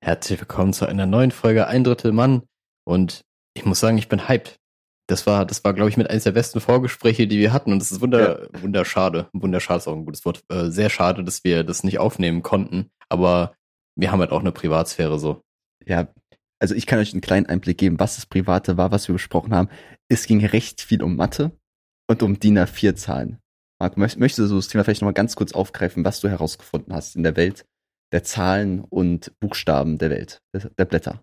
Herzlich willkommen zu einer neuen Folge Ein Drittel Mann. Und ich muss sagen, ich bin hyped. Das war, das war, glaube ich, mit eines der besten Vorgespräche, die wir hatten. Und es ist wunder, ja. wunderschade. Wunderschade ist auch ein gutes Wort. Äh, sehr schade, dass wir das nicht aufnehmen konnten. Aber wir haben halt auch eine Privatsphäre so. Ja, also ich kann euch einen kleinen Einblick geben, was das Private war, was wir besprochen haben. Es ging recht viel um Mathe und um DIN A4-Zahlen. Marc, möchtest du das Thema vielleicht nochmal ganz kurz aufgreifen, was du herausgefunden hast in der Welt der Zahlen und Buchstaben der Welt, der Blätter?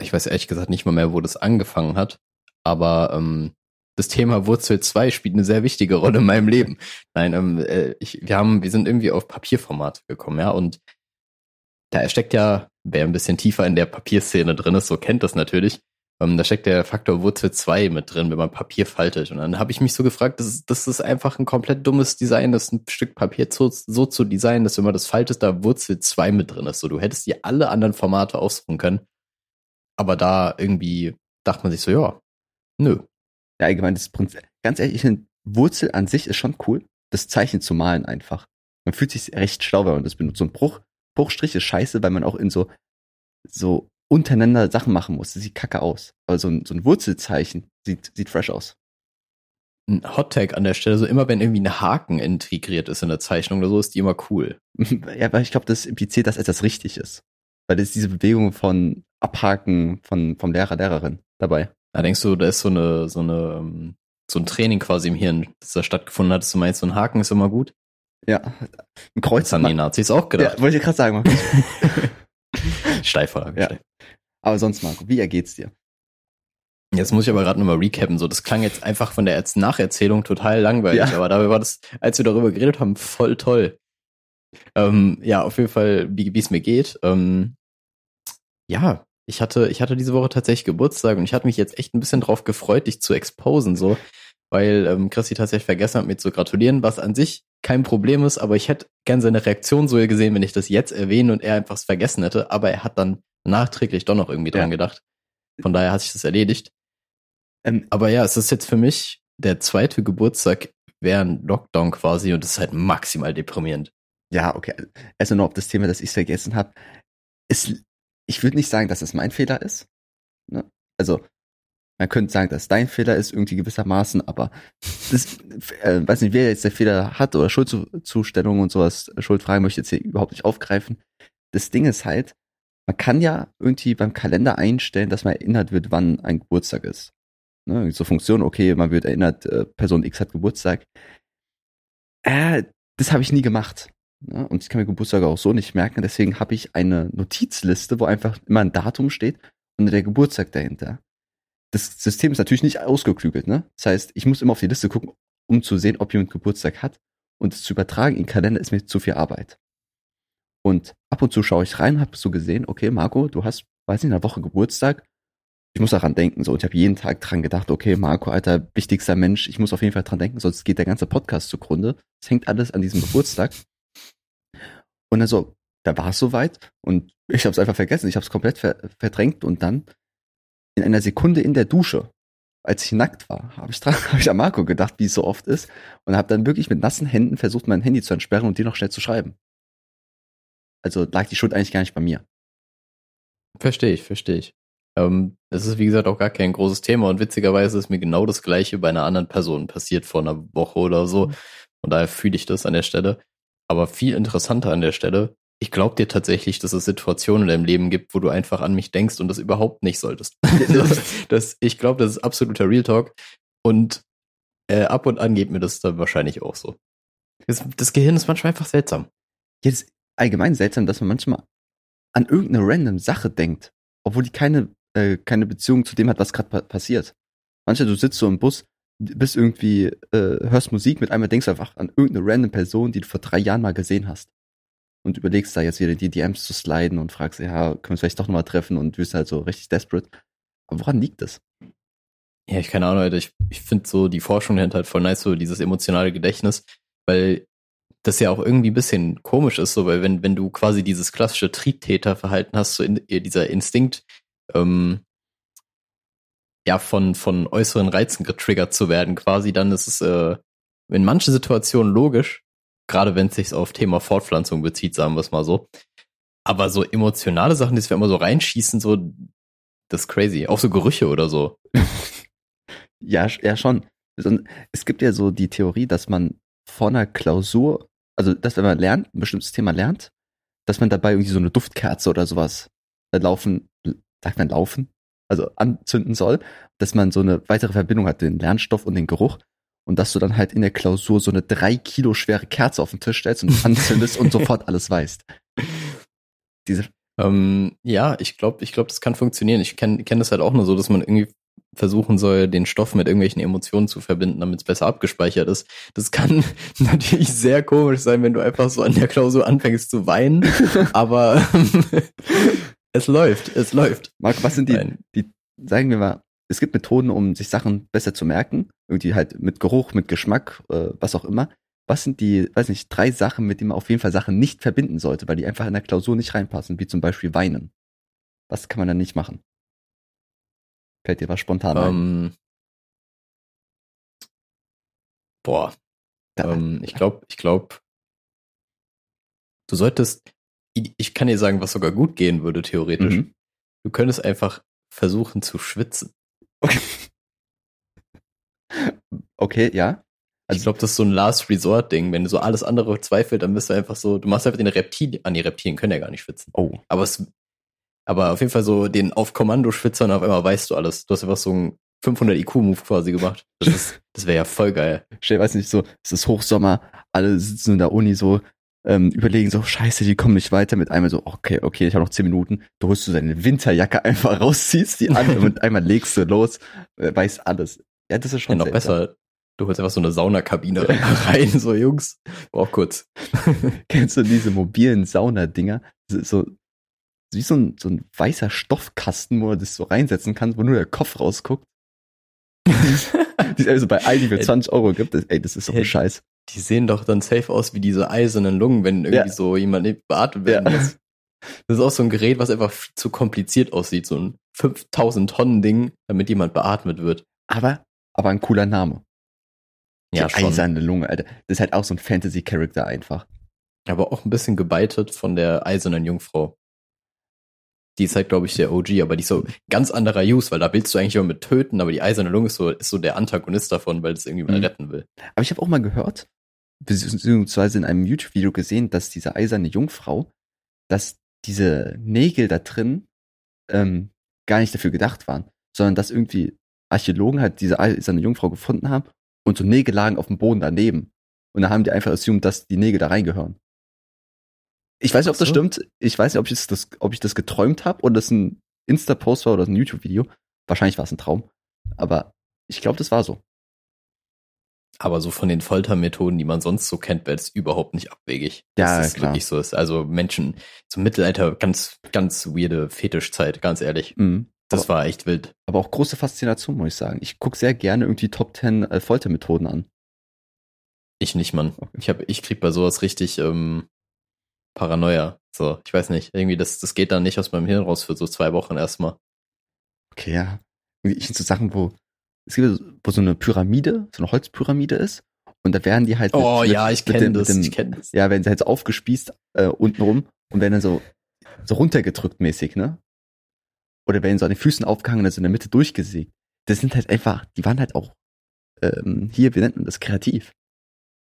Ich weiß ehrlich gesagt nicht mal mehr, wo das angefangen hat, aber ähm, das Thema Wurzel 2 spielt eine sehr wichtige Rolle in meinem Leben. Nein, ähm, äh, ich, wir haben, wir sind irgendwie auf Papierformat gekommen, ja, und da steckt ja, wer ein bisschen tiefer in der Papierszene drin ist, so kennt das natürlich, ähm, da steckt der Faktor Wurzel 2 mit drin, wenn man Papier faltet. Und dann habe ich mich so gefragt, das ist, das ist einfach ein komplett dummes Design, das ein Stück Papier so, so zu designen, dass wenn man das faltet, da Wurzel 2 mit drin ist. So, du hättest dir alle anderen Formate aussuchen können. Aber da irgendwie dachte man sich so, ja, nö. Ja, allgemein, das Prinzip, ganz ehrlich, ich finde, Wurzel an sich ist schon cool, das Zeichen zu malen einfach. Man fühlt sich recht schlau, wenn man das benutzt. So ein Bruch, Bruchstrich ist scheiße, weil man auch in so, so untereinander Sachen machen muss. Das sieht kacke aus. Aber so ein, so ein Wurzelzeichen sieht, sieht fresh aus. Ein Hottag an der Stelle, so immer wenn irgendwie ein Haken integriert ist in der Zeichnung oder so, ist die immer cool. ja, weil ich glaube, das impliziert, dass etwas richtig ist. Weil das ist diese Bewegung von Abhaken von, vom Lehrer, Lehrerin dabei. Da denkst du, da ist so eine, so eine, ähm, so ein Training quasi im Hirn, das da stattgefunden hat, dass du meinst, so ein Haken ist immer gut? Ja. Ein Kreuz. Das haben die Nazis auch gedacht. Ja, wollte ich gerade sagen. Steilvorlage. Ja. Aber sonst, Marco, wie ergeht's dir? Jetzt muss ich aber gerade nochmal recappen. So, das klang jetzt einfach von der Nacherzählung total langweilig, ja. aber dabei war das, als wir darüber geredet haben, voll toll. Ähm, ja, auf jeden Fall, wie es mir geht. Ähm, ja, ich hatte, ich hatte diese Woche tatsächlich Geburtstag und ich hatte mich jetzt echt ein bisschen drauf gefreut, dich zu exposen, so, weil ähm, Christi tatsächlich vergessen hat, mir zu gratulieren, was an sich kein Problem ist, aber ich hätte gern seine Reaktion so gesehen, wenn ich das jetzt erwähne und er einfach vergessen hätte, aber er hat dann nachträglich doch noch irgendwie dran ja. gedacht. Von daher hat sich das erledigt. Ähm, aber ja, es ist jetzt für mich der zweite Geburtstag während Lockdown quasi und es ist halt maximal deprimierend. Ja, okay. Also noch auf das Thema, das ich vergessen habe. Ich würde nicht sagen, dass es mein Fehler ist. Ne? Also man könnte sagen, dass dein Fehler ist irgendwie gewissermaßen, aber das, äh, weiß nicht, wer jetzt der Fehler hat oder Schuldzustellung und sowas, Schuldfragen möchte ich jetzt hier überhaupt nicht aufgreifen. Das Ding ist halt, man kann ja irgendwie beim Kalender einstellen, dass man erinnert wird, wann ein Geburtstag ist. Ne, so Funktion, okay, man wird erinnert, äh, Person X hat Geburtstag. Äh, das habe ich nie gemacht. Ne? Und ich kann mir Geburtstag auch so nicht merken. Deswegen habe ich eine Notizliste, wo einfach immer ein Datum steht und der Geburtstag dahinter. Das System ist natürlich nicht ausgeklügelt. Ne? Das heißt, ich muss immer auf die Liste gucken, um zu sehen, ob jemand Geburtstag hat. Und es zu übertragen in Kalender ist mir zu viel Arbeit. Und ab und zu schaue ich rein, habe so gesehen, okay, Marco, du hast, weiß nicht, in einer Woche Geburtstag. Ich muss daran denken, so. Und ich habe jeden Tag dran gedacht, okay, Marco, alter, wichtigster Mensch, ich muss auf jeden Fall dran denken, sonst geht der ganze Podcast zugrunde. Es hängt alles an diesem Geburtstag. Und dann so, da war es soweit und ich habe es einfach vergessen. Ich habe es komplett ver verdrängt und dann in einer Sekunde in der Dusche, als ich nackt war, habe ich, dran, hab ich an Marco gedacht, wie es so oft ist und habe dann wirklich mit nassen Händen versucht, mein Handy zu entsperren und dir noch schnell zu schreiben. Also lag die Schuld eigentlich gar nicht bei mir. Verstehe ich, verstehe ich. Ähm, das ist, wie gesagt, auch gar kein großes Thema und witzigerweise ist mir genau das gleiche bei einer anderen Person passiert vor einer Woche oder so. Mhm. Und daher fühle ich das an der Stelle. Aber viel interessanter an der Stelle, ich glaube dir tatsächlich, dass es Situationen in deinem Leben gibt, wo du einfach an mich denkst und das überhaupt nicht solltest. das, ich glaube, das ist absoluter Real Talk. Und äh, ab und an geht mir das dann wahrscheinlich auch so. Das, das Gehirn ist manchmal einfach seltsam. Jetzt allgemein seltsam, dass man manchmal an irgendeine random Sache denkt, obwohl die keine, äh, keine Beziehung zu dem hat, was gerade pa passiert. Manchmal du sitzt so im Bus, bist irgendwie, äh, hörst Musik, mit einmal denkst du einfach an irgendeine random Person, die du vor drei Jahren mal gesehen hast. Und überlegst da jetzt wieder die DMs zu sliden und fragst, ja, können wir uns vielleicht doch nochmal treffen und wirst halt so richtig desperate. Aber woran liegt das? Ja, ich keine Ahnung, Alter. Ich, ich finde so die Forschung dahinter halt voll nice, so dieses emotionale Gedächtnis, weil das ja auch irgendwie ein bisschen komisch ist, so, weil wenn, wenn du quasi dieses klassische Triebtäterverhalten hast, so in, dieser Instinkt, ähm, ja, von, von äußeren Reizen getriggert zu werden, quasi, dann ist es äh, in manchen Situationen logisch, gerade wenn es sich auf Thema Fortpflanzung bezieht, sagen wir es mal so. Aber so emotionale Sachen, die wir immer so reinschießen, so, das ist crazy. Auch so Gerüche oder so. ja, ja, schon. Es gibt ja so die Theorie, dass man vor einer Klausur, also dass wenn man lernt, ein bestimmtes Thema lernt, dass man dabei irgendwie so eine Duftkerze oder sowas äh, laufen, sagt man laufen, also anzünden soll, dass man so eine weitere Verbindung hat, den Lernstoff und den Geruch. Und dass du dann halt in der Klausur so eine drei Kilo schwere Kerze auf den Tisch stellst und anzündest und sofort alles weißt. Diese ähm, ja, ich glaube, ich glaube, das kann funktionieren. Ich kenne kenn das halt auch nur so, dass man irgendwie versuchen soll, den Stoff mit irgendwelchen Emotionen zu verbinden, damit es besser abgespeichert ist. Das kann natürlich sehr komisch sein, wenn du einfach so an der Klausur anfängst zu weinen, aber es läuft, es läuft. Marc, was sind die, die, sagen wir mal, es gibt Methoden, um sich Sachen besser zu merken, irgendwie halt mit Geruch, mit Geschmack, äh, was auch immer. Was sind die, weiß nicht, drei Sachen, mit denen man auf jeden Fall Sachen nicht verbinden sollte, weil die einfach in der Klausur nicht reinpassen, wie zum Beispiel Weinen? Was kann man dann nicht machen? Fällt dir was spontan ein? Ähm, boah. Da, ähm, ich glaube, ich glaube, du solltest, ich kann dir sagen, was sogar gut gehen würde, theoretisch. Mhm. Du könntest einfach versuchen zu schwitzen. Okay. Okay, ja. Also ich glaube, das ist so ein Last Resort Ding. Wenn du so alles andere zweifelt, dann bist du einfach so, du machst einfach den Reptilien, an ah, die Reptilien können ja gar nicht schwitzen. Oh. Aber es, aber auf jeden Fall so den auf Kommando schwitzen und auf einmal weißt du alles. Du hast einfach so einen 500 IQ Move quasi gemacht. Das ist, das wäre ja voll geil. Ich weiß nicht, so, es ist Hochsommer, alle sitzen in der Uni so, ähm, überlegen so, scheiße, die kommen nicht weiter mit einmal so, okay, okay, ich habe noch zehn Minuten. Du holst du deine Winterjacke einfach raus, ziehst die an und einmal legst du los, äh, weißt alles. Ja, das ist schon ja, noch besser. Du holst einfach so eine Saunakabine rein, so Jungs. Auch kurz. Kennst du diese mobilen Saunadinger? So, wie so ein, so ein weißer Stoffkasten, wo du das so reinsetzen kannst, wo nur der Kopf rausguckt. die es also bei Aldi für 20 Euro gibt. ey, das ist so ein Scheiß. Die sehen doch dann safe aus wie diese eisernen Lungen, wenn irgendwie ja. so jemand beatmet werden ja. muss. Das ist auch so ein Gerät, was einfach zu kompliziert aussieht. So ein 5000 Tonnen Ding, damit jemand beatmet wird. Aber, aber ein cooler Name. Ja, die schon. eiserne Lunge, Alter. Das ist halt auch so ein Fantasy-Character einfach. Aber auch ein bisschen gebeitet von der eisernen Jungfrau. Die ist halt, glaube ich, der OG, aber die ist so ganz anderer Use, weil da willst du eigentlich immer mit töten, aber die eiserne Lunge ist so, ist so der Antagonist davon, weil es irgendwie mal mhm. retten will. Aber ich habe auch mal gehört, beziehungsweise in einem YouTube-Video gesehen, dass diese eiserne Jungfrau, dass diese Nägel da drin ähm, gar nicht dafür gedacht waren, sondern dass irgendwie Archäologen halt diese eiserne Jungfrau gefunden haben und so Nägel lagen auf dem Boden daneben. Und da haben die einfach assumed, dass die Nägel da reingehören. Ich weiß nicht, ob das stimmt. Ich weiß nicht, ob ich das, ob ich das geträumt habe oder das ein Insta-Post war oder ein YouTube-Video. Wahrscheinlich war es ein Traum. Aber ich glaube, das war so. Aber so von den Foltermethoden, die man sonst so kennt, wäre es überhaupt nicht abwegig. Ja, dass es klar. wirklich so ist. Also Menschen zum Mittelalter ganz, ganz weirde Fetischzeit, ganz ehrlich. Mhm. Das aber, war echt wild. Aber auch große Faszination, muss ich sagen. Ich gucke sehr gerne irgendwie Top 10 äh, Foltermethoden an. Ich nicht, Mann. Okay. Ich, hab, ich krieg bei sowas richtig ähm, Paranoia. So, ich weiß nicht. Irgendwie, das, das geht dann nicht aus meinem Hirn raus für so zwei Wochen erstmal. Okay, ja. Ich so Sachen, wo es gibt wo so eine Pyramide, so eine Holzpyramide ist. Und da werden die halt. Oh mit, ja, ich kenne das, ich kenn das. Ja, werden sie halt so aufgespießt äh, untenrum und werden dann so, so runtergedrückt mäßig, ne? Oder werden so an den Füßen aufgehangen, also in der Mitte durchgesägt. Das sind halt einfach, die waren halt auch ähm, hier, wie nennt man das, kreativ.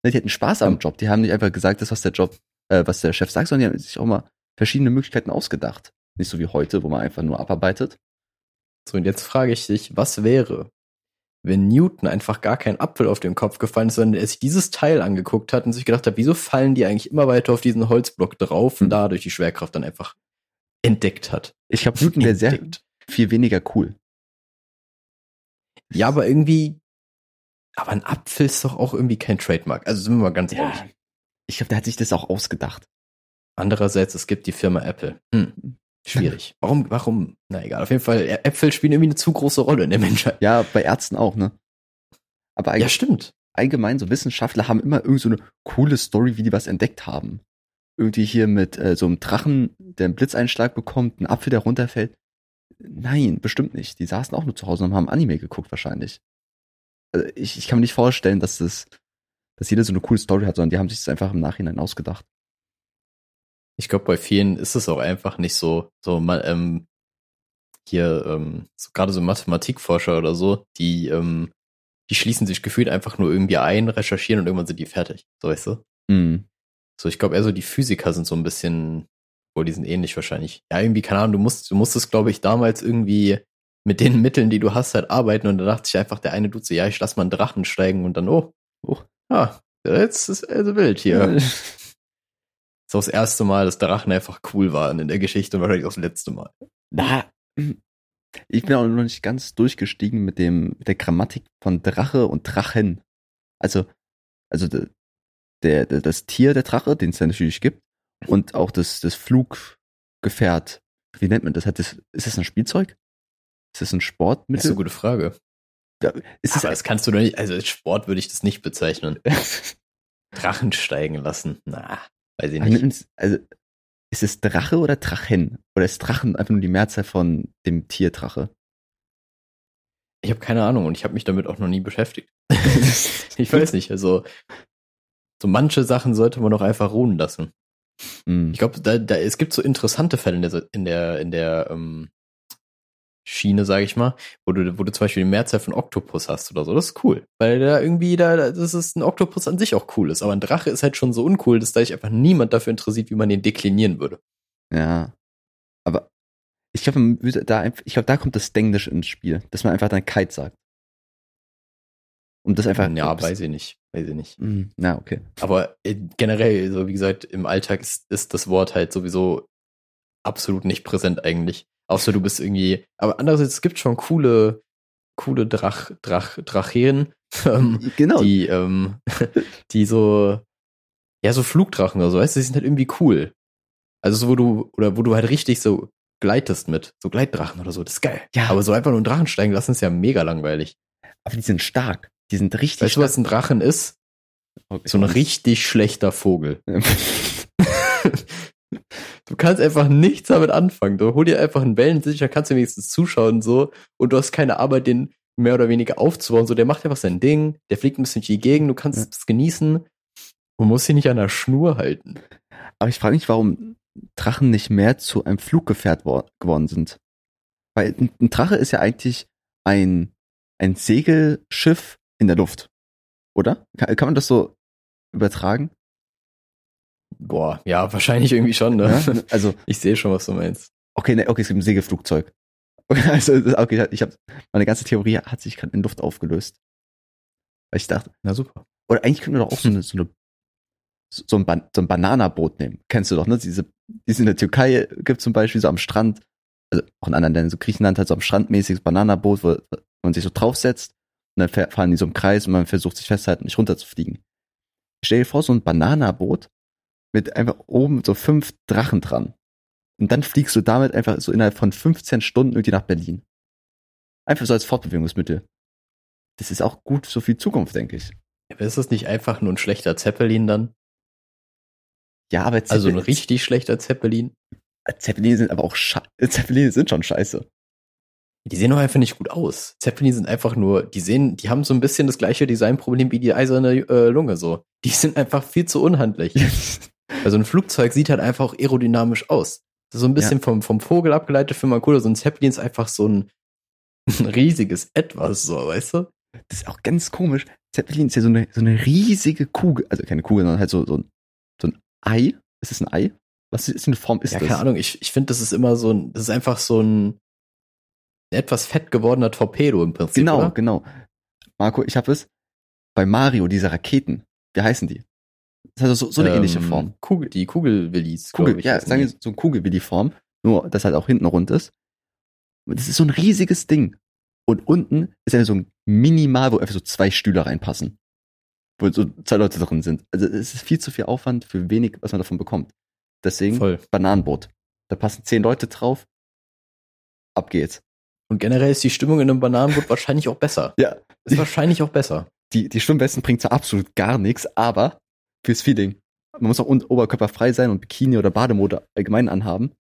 Ne, die hatten Spaß am Job. Die haben nicht einfach gesagt, das was der Job, äh, was der Chef sagt, sondern die haben sich auch mal verschiedene Möglichkeiten ausgedacht. Nicht so wie heute, wo man einfach nur abarbeitet. So, und jetzt frage ich dich, was wäre, wenn Newton einfach gar kein Apfel auf den Kopf gefallen ist, sondern er sich dieses Teil angeguckt hat und sich gedacht hat, wieso fallen die eigentlich immer weiter auf diesen Holzblock drauf und hm. dadurch die Schwerkraft dann einfach entdeckt hat. Ich glaube, Newton wäre sehr viel weniger cool. Ja, aber irgendwie, aber ein Apfel ist doch auch irgendwie kein Trademark. Also sind wir mal ganz ja. ehrlich. Ich glaube, der hat sich das auch ausgedacht. Andererseits, es gibt die Firma Apple. Hm. Schwierig. Warum, warum? Na egal, auf jeden Fall, Äpfel spielen irgendwie eine zu große Rolle in der Menschheit. Ja, bei Ärzten auch, ne? Aber ja, stimmt. allgemein, so Wissenschaftler haben immer irgend so eine coole Story, wie die was entdeckt haben irgendwie hier mit äh, so einem Drachen, der einen Blitzeinschlag bekommt, ein Apfel, der runterfällt. Nein, bestimmt nicht. Die saßen auch nur zu Hause und haben Anime geguckt wahrscheinlich. Also ich, ich kann mir nicht vorstellen, dass das, dass, dass jeder so eine coole Story hat, sondern die haben sich das einfach im Nachhinein ausgedacht. Ich glaube, bei vielen ist es auch einfach nicht so, so mal, ähm, hier, ähm, so, gerade so Mathematikforscher oder so, die, ähm, die schließen sich gefühlt einfach nur irgendwie ein, recherchieren und irgendwann sind die fertig. So weißt du? Mhm. So, ich glaube eher so die Physiker sind so ein bisschen, wohl, die sind ähnlich wahrscheinlich. Ja, irgendwie, keine Ahnung, du musst, du musstest, glaube ich, damals irgendwie mit den Mitteln, die du hast, halt arbeiten und da dachte ich einfach, der eine Dude so, ja, ich lass mal einen Drachen steigen und dann, oh, oh, ah, jetzt ist also wild hier. so das erste Mal, dass Drachen einfach cool waren in der Geschichte und wahrscheinlich auch das letzte Mal. Na, ich bin auch noch nicht ganz durchgestiegen mit dem, mit der Grammatik von Drache und Drachen. Also, also der, der, das Tier, der Drache, den es ja natürlich gibt, und auch das, das Fluggefährt. Wie nennt man das? Hat das? Ist das ein Spielzeug? Ist das ein Sportmittel? Das ist eine gute Frage. Ja, ist Aber das kannst du doch nicht, also als Sport würde ich das nicht bezeichnen. Drachen steigen lassen. Na, weiß ich nicht. Also, ist es Drache oder Drachen? Oder ist Drachen einfach nur die Mehrzahl von dem Tier Drache? Ich habe keine Ahnung und ich habe mich damit auch noch nie beschäftigt. ich weiß nicht, also so manche Sachen sollte man doch einfach ruhen lassen. Mm. Ich glaube, da, da, es gibt so interessante Fälle in der, in der, in der ähm, Schiene, sage ich mal, wo du, wo du zum Beispiel die Mehrzahl von Oktopus hast oder so. Das ist cool. Weil da irgendwie, da, das ist ein Oktopus an sich auch cool ist. Aber ein Drache ist halt schon so uncool, dass da sich einfach niemand dafür interessiert, wie man den deklinieren würde. Ja. Aber ich glaube, da, ich glaube, da kommt das Denglisch ins Spiel, dass man einfach dann Kite sagt. Und das einfach. Ja, weiß ich nicht. Weiß ich nicht. Mm, na, okay. Aber äh, generell, so wie gesagt, im Alltag ist, ist das Wort halt sowieso absolut nicht präsent eigentlich. Außer du bist irgendwie. Aber andererseits, es gibt schon coole, coole Drach, Drach, Dracheen, ähm, genau. die, ähm, die so, ja, so Flugdrachen oder so, weißt du, die sind halt irgendwie cool. Also so, wo du, oder wo du halt richtig so gleitest mit, so Gleitdrachen oder so, das ist geil. Ja. Aber so einfach nur einen Drachen steigen lassen ist ja mega langweilig. Aber die sind stark. Die sind richtig Weißt du, was ein Drachen ist? Okay. So ein richtig schlechter Vogel. du kannst einfach nichts damit anfangen. Du hol dir einfach einen Wellensicher, kannst du wenigstens zuschauen so und du hast keine Arbeit, den mehr oder weniger aufzubauen. So, der macht einfach sein Ding, der fliegt ein bisschen durch die Gegend, du kannst Ja. es genießen und musst ihn nicht an der Schnur halten. Aber ich frage mich, warum Drachen nicht mehr zu einem Fluggefährt wor- geworden sind. Weil ein, ein Drache ist ja eigentlich ein, ein Segelschiff in der Luft. Oder? Kann, kann man das so übertragen? Boah, ja, wahrscheinlich irgendwie schon, ne? Ja? Also, Ich sehe schon, was du meinst. okay, ne, okay, es gibt ein Segelflugzeug. Okay, also, okay, ich habe meine ganze Theorie hat sich gerade in Luft aufgelöst. Weil ich dachte, Na super. oder eigentlich können wir doch auch so eine, so eine so ein, Ban so ein Bananaboot nehmen. Kennst du doch, ne? Diese, die es in der Türkei gibt zum Beispiel so am Strand, also auch in anderen Ländern, so Griechenland hat so am Strand mäßiges Bananaboot, wo man sich so draufsetzt und dann fahren die so im Kreis und man versucht sich festzuhalten, nicht runterzufliegen. Stell dir vor, so ein Bananaboot mit einfach oben so fünf Drachen dran. Und dann fliegst du damit einfach so innerhalb von 15 Stunden irgendwie nach Berlin. Einfach so als Fortbewegungsmittel. Das ist auch gut so die Zukunft, denke ich. Aber ist das nicht einfach nur ein schlechter Zeppelin dann? Ja, aber Also ein Zeppelin- richtig schlechter Zeppelin? Zeppeline sind aber auch sche Zeppeline sind schon scheiße. Die sehen doch einfach nicht gut aus. Zeppelin sind einfach nur, die sehen, die haben so ein bisschen das gleiche Designproblem wie die eiserne äh, Lunge so. Die sind einfach viel zu unhandlich. Also ein Flugzeug sieht halt einfach auch aerodynamisch aus. So ein bisschen vom, vom Vogel abgeleitet für mal cool. So ein Zeppelin ist einfach so ein, ein riesiges Etwas, so, weißt du? Das ist auch ganz komisch. Zeppelin ist ja so eine, so eine riesige Kugel, also keine Kugel, sondern halt so, so, ein, so ein Ei. Ist es ein Ei? Was ist für eine Form ist ja, das? keine Ahnung. Ich, ich finde, das ist immer so ein, das ist einfach so ein etwas fett gewordener Torpedo im Prinzip. Genau, oder? genau. Marco, ich habe es bei Mario, diese Raketen. Wie heißen die? Das hat so, so eine ähnliche Ähm, Form. Kugel, die Kugelwillis. Kugel, ich, ja, sagen wir so ein Kugelwilli-Form, nur dass halt auch hinten rund ist. Und das ist so ein riesiges Ding. Und unten ist einfach so ein Minimal, wo einfach so zwei Stühle reinpassen. Wo so zwei Leute drin sind. Also es ist viel zu viel Aufwand für wenig, was man davon bekommt. Deswegen Voll. Bananenboot. Da passen zehn Leute drauf. Ab geht's. Und generell ist die Stimmung in einem Bananenboot wahrscheinlich auch besser. Ja. Ist wahrscheinlich auch besser. Die, die Schwimmwesten bringt zwar absolut gar nichts, aber fürs Feeling. Man muss auch oberkörperfrei sein und Bikini oder Bademode allgemein anhaben.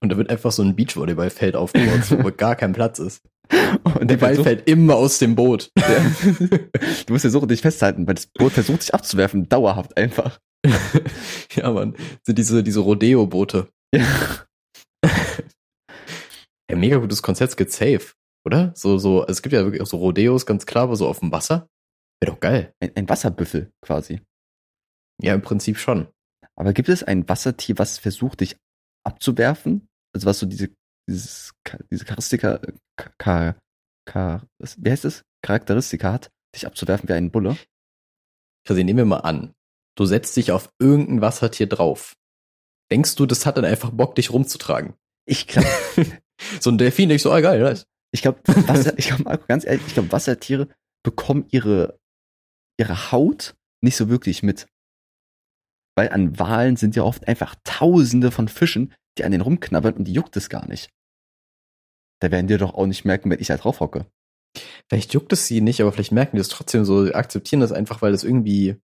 Und da wird einfach so ein Beachvolleyballfeld aufgebaut, wo gar kein Platz ist. Und Der Ball fällt immer aus dem Boot. du musst ja so dich festhalten, weil das Boot versucht sich abzuwerfen, dauerhaft einfach. ja, man, sind diese, diese Rodeo-Boote. Ja. ja, mega gutes Konzept, geht safe, oder? So, so, also es gibt ja wirklich auch so Rodeos, ganz klar, aber so auf dem Wasser. Wäre doch geil. Ein, ein Wasserbüffel quasi. Ja, im Prinzip schon. Aber gibt es ein Wassertier, was versucht, dich abzuwerfen? Also was so diese, dieses, diese Charakteristika, Ka, Ka, wie heißt das? Charakteristika hat, dich abzuwerfen wie ein Bulle? Also nehmen wir mal an, du setzt dich auf irgendein Wassertier drauf. Denkst du, das hat dann einfach Bock, dich rumzutragen? Ich glaube. so ein Delfin, ich so, ah, geil, nice. Ich glaube, ich glaube, ganz ehrlich, ich glaube, Wassertiere bekommen ihre, ihre Haut nicht so wirklich mit. Weil an Walen sind ja oft einfach tausende von Fischen, die an den rumknabbern und die juckt es gar nicht. Da werden die doch auch nicht merken, wenn ich da drauf hocke. Vielleicht juckt es sie nicht, aber vielleicht merken die es trotzdem so, akzeptieren das einfach, weil das irgendwie,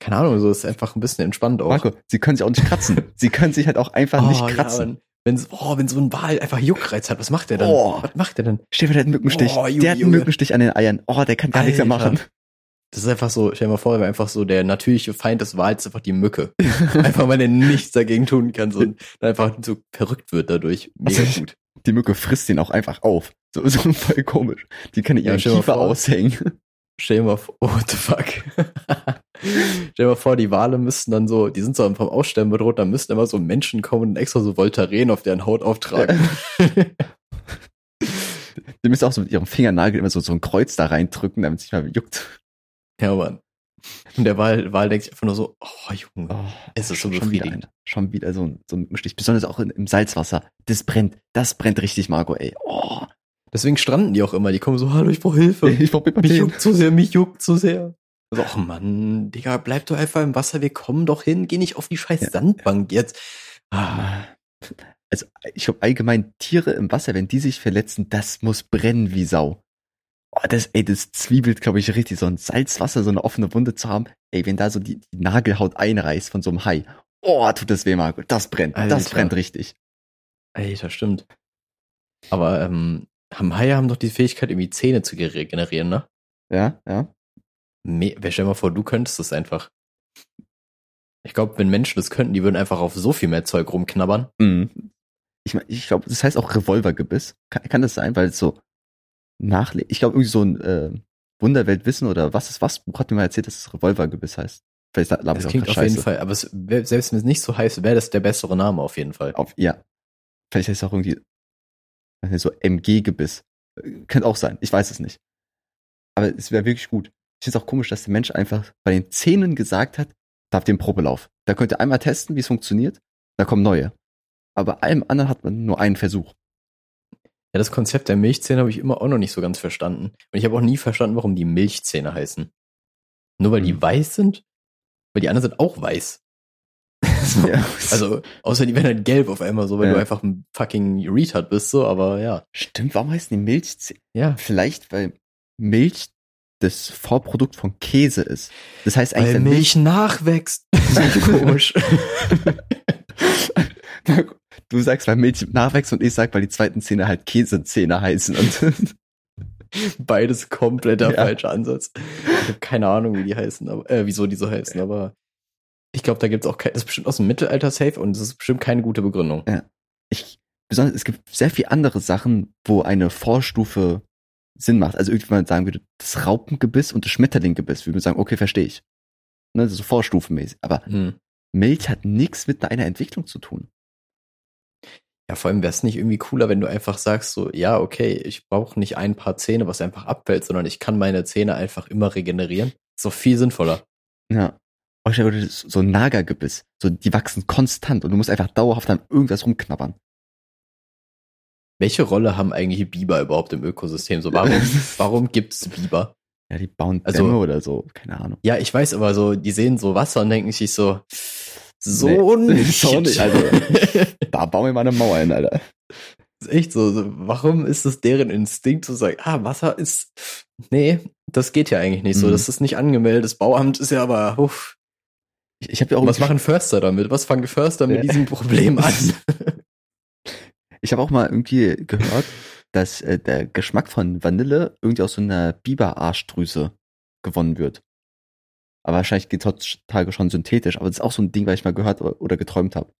keine Ahnung, so ist einfach ein bisschen entspannt auch. Marco, sie können sich auch nicht kratzen. sie können sich halt auch einfach oh, nicht kratzen. Ja, wenn, oh, wenn so ein Wal einfach Juckreiz hat, was macht der dann? Oh, was macht der dann? Dir der hat einen Mückenstich. Oh, Junge, der hat einen Mückenstich an den Eiern. Oh, der kann gar Alter. nichts mehr machen. Das ist einfach so, stell dir mal vor, einfach so der natürliche Feind des Wals einfach die Mücke. einfach weil er nichts dagegen tun kann so, und einfach so verrückt wird dadurch. Mega also, gut. Die Mücke frisst ihn auch einfach auf. So, so voll komisch. Die kann ihren ja, Kiefer aushängen. Stell dir mal vor, oh, what the fuck. stell dir mal vor, die Wale müssten dann so, die sind so vom Aussterben bedroht, dann müssten immer so Menschen kommen und extra so Voltaren auf deren Haut auftragen. Ja. die müssen auch so mit ihrem Fingernagel immer so, so ein Kreuz da reindrücken, damit es nicht mal juckt. Ja, Mann. Und der Wal, Wal denkt sich einfach nur so, oh Junge, oh, es ist so schon befriedigend. Wieder schon wieder so ein, so ein Stich, besonders auch in, im Salzwasser. Das brennt, das brennt richtig, Marco, ey. Oh. Deswegen stranden die auch immer, die kommen so, hallo, ich brauche Hilfe. Ich brauch mich juckt zu sehr, mich juckt zu sehr. So, ach Mann, Digga, bleib doch einfach im Wasser, wir kommen doch hin, geh nicht auf die scheiß ja. Sandbank jetzt. Ah. Also, ich glaube allgemein, Tiere im Wasser, wenn die sich verletzen, das muss brennen wie Sau. Oh, das, ey, das zwiebelt, glaube ich, richtig. So ein Salzwasser, so eine offene Wunde zu haben. Ey, wenn da so die, die Nagelhaut einreißt von so einem Hai. Oh, tut das weh, Marco. Das brennt. Alter. Das brennt richtig. Ey, das stimmt. Aber ähm, haben Haie haben doch die Fähigkeit, irgendwie Zähne zu generieren, ne? Ja, ja. Me stell dir mal vor, du könntest das einfach. Ich glaube, wenn Menschen das könnten, die würden einfach auf so viel mehr Zeug rumknabbern. Mhm. Ich, mein, ich glaube, das heißt auch Revolvergebiss. Kann, kann das sein, weil es so nachle ich glaube irgendwie so ein äh, Wunderweltwissen oder was ist was Buch hat mir mal erzählt, dass es Revolvergebiss heißt. Vielleicht das klingt auf Scheiße. jeden Fall, aber es, selbst wenn es nicht so heißt, wäre das der bessere Name auf jeden Fall. Auf, ja. Vielleicht heißt es auch irgendwie so MG-Gebiss. Könnte auch sein, ich weiß es nicht. Aber es wäre wirklich gut. Ich finde es auch komisch, dass der Mensch einfach bei den Zähnen gesagt hat, da habt ihr einen Probelauf. Da könnt ihr einmal testen, wie es funktioniert, da kommen neue. Aber bei allem anderen hat man nur einen Versuch. Ja, das Konzept der Milchzähne habe ich immer auch noch nicht so ganz verstanden. Und ich habe auch nie verstanden, warum die Milchzähne heißen. Nur weil die mhm. weiß sind? Weil die anderen sind auch weiß. so, ja. Also, außer die werden halt gelb auf einmal, so, weil ja. du einfach ein fucking Retard bist, so, aber ja. Stimmt, warum heißen die Milchzähne? Ja. Vielleicht, weil Milch das Vorprodukt von Käse ist. Das heißt eigentlich. Weil Milch, Milch nachwächst. Das ist komisch. Du sagst, weil Milch nachwächst und ich sag, weil die zweiten Zähne halt Käsezähne heißen. Und Beides kompletter ja. falscher Ansatz. Ich habe keine Ahnung, wie die heißen, aber, äh, wieso die so heißen, aber ich glaube, da gibt's auch kein, das ist bestimmt aus dem Mittelalter safe und das ist bestimmt keine gute Begründung. Ja. Ich, besonders, es gibt sehr viele andere Sachen, wo eine Vorstufe Sinn macht. Also irgendwie man sagen würde, das Raupengebiss und das Schmetterlinggebiss, würde man sagen, okay, verstehe ich. Ne, so vorstufenmäßig. Aber hm. Milch hat nichts mit einer Entwicklung zu tun. Ja, vor allem wäre es nicht irgendwie cooler, wenn du einfach sagst, so, ja, okay, ich brauche nicht ein paar Zähne, was einfach abfällt, sondern ich kann meine Zähne einfach immer regenerieren. Ist doch viel sinnvoller. Ja. Oh, so ein Nagergebiss. So, die wachsen konstant und du musst einfach dauerhaft an irgendwas rumknabbern. Welche Rolle haben eigentlich Biber überhaupt im Ökosystem? So, warum, warum gibt's Biber? Ja, die bauen also Dämme also, oder so, keine Ahnung. Ja, ich weiß, aber so, die sehen so Wasser und denken sich so, so nee, nicht. So nicht, Alter. da bauen wir mal eine Mauer hin, Alter. Das ist echt so. Warum ist es deren Instinkt zu sagen, ah, Wasser ist, nee, das geht ja eigentlich nicht mhm. so. Das ist nicht angemeldet. Das Bauamt ist ja aber, uff. Ich, ich habe ja auch. Was machen Förster damit? Was fangen Förster mit diesem Problem an? Ich habe auch mal irgendwie gehört, dass äh, der Geschmack von Vanille irgendwie aus so einer Biber-Arschdrüse gewonnen wird. Aber wahrscheinlich geht es heutzutage schon synthetisch. Aber das ist auch so ein Ding, was ich mal gehört oder geträumt habe.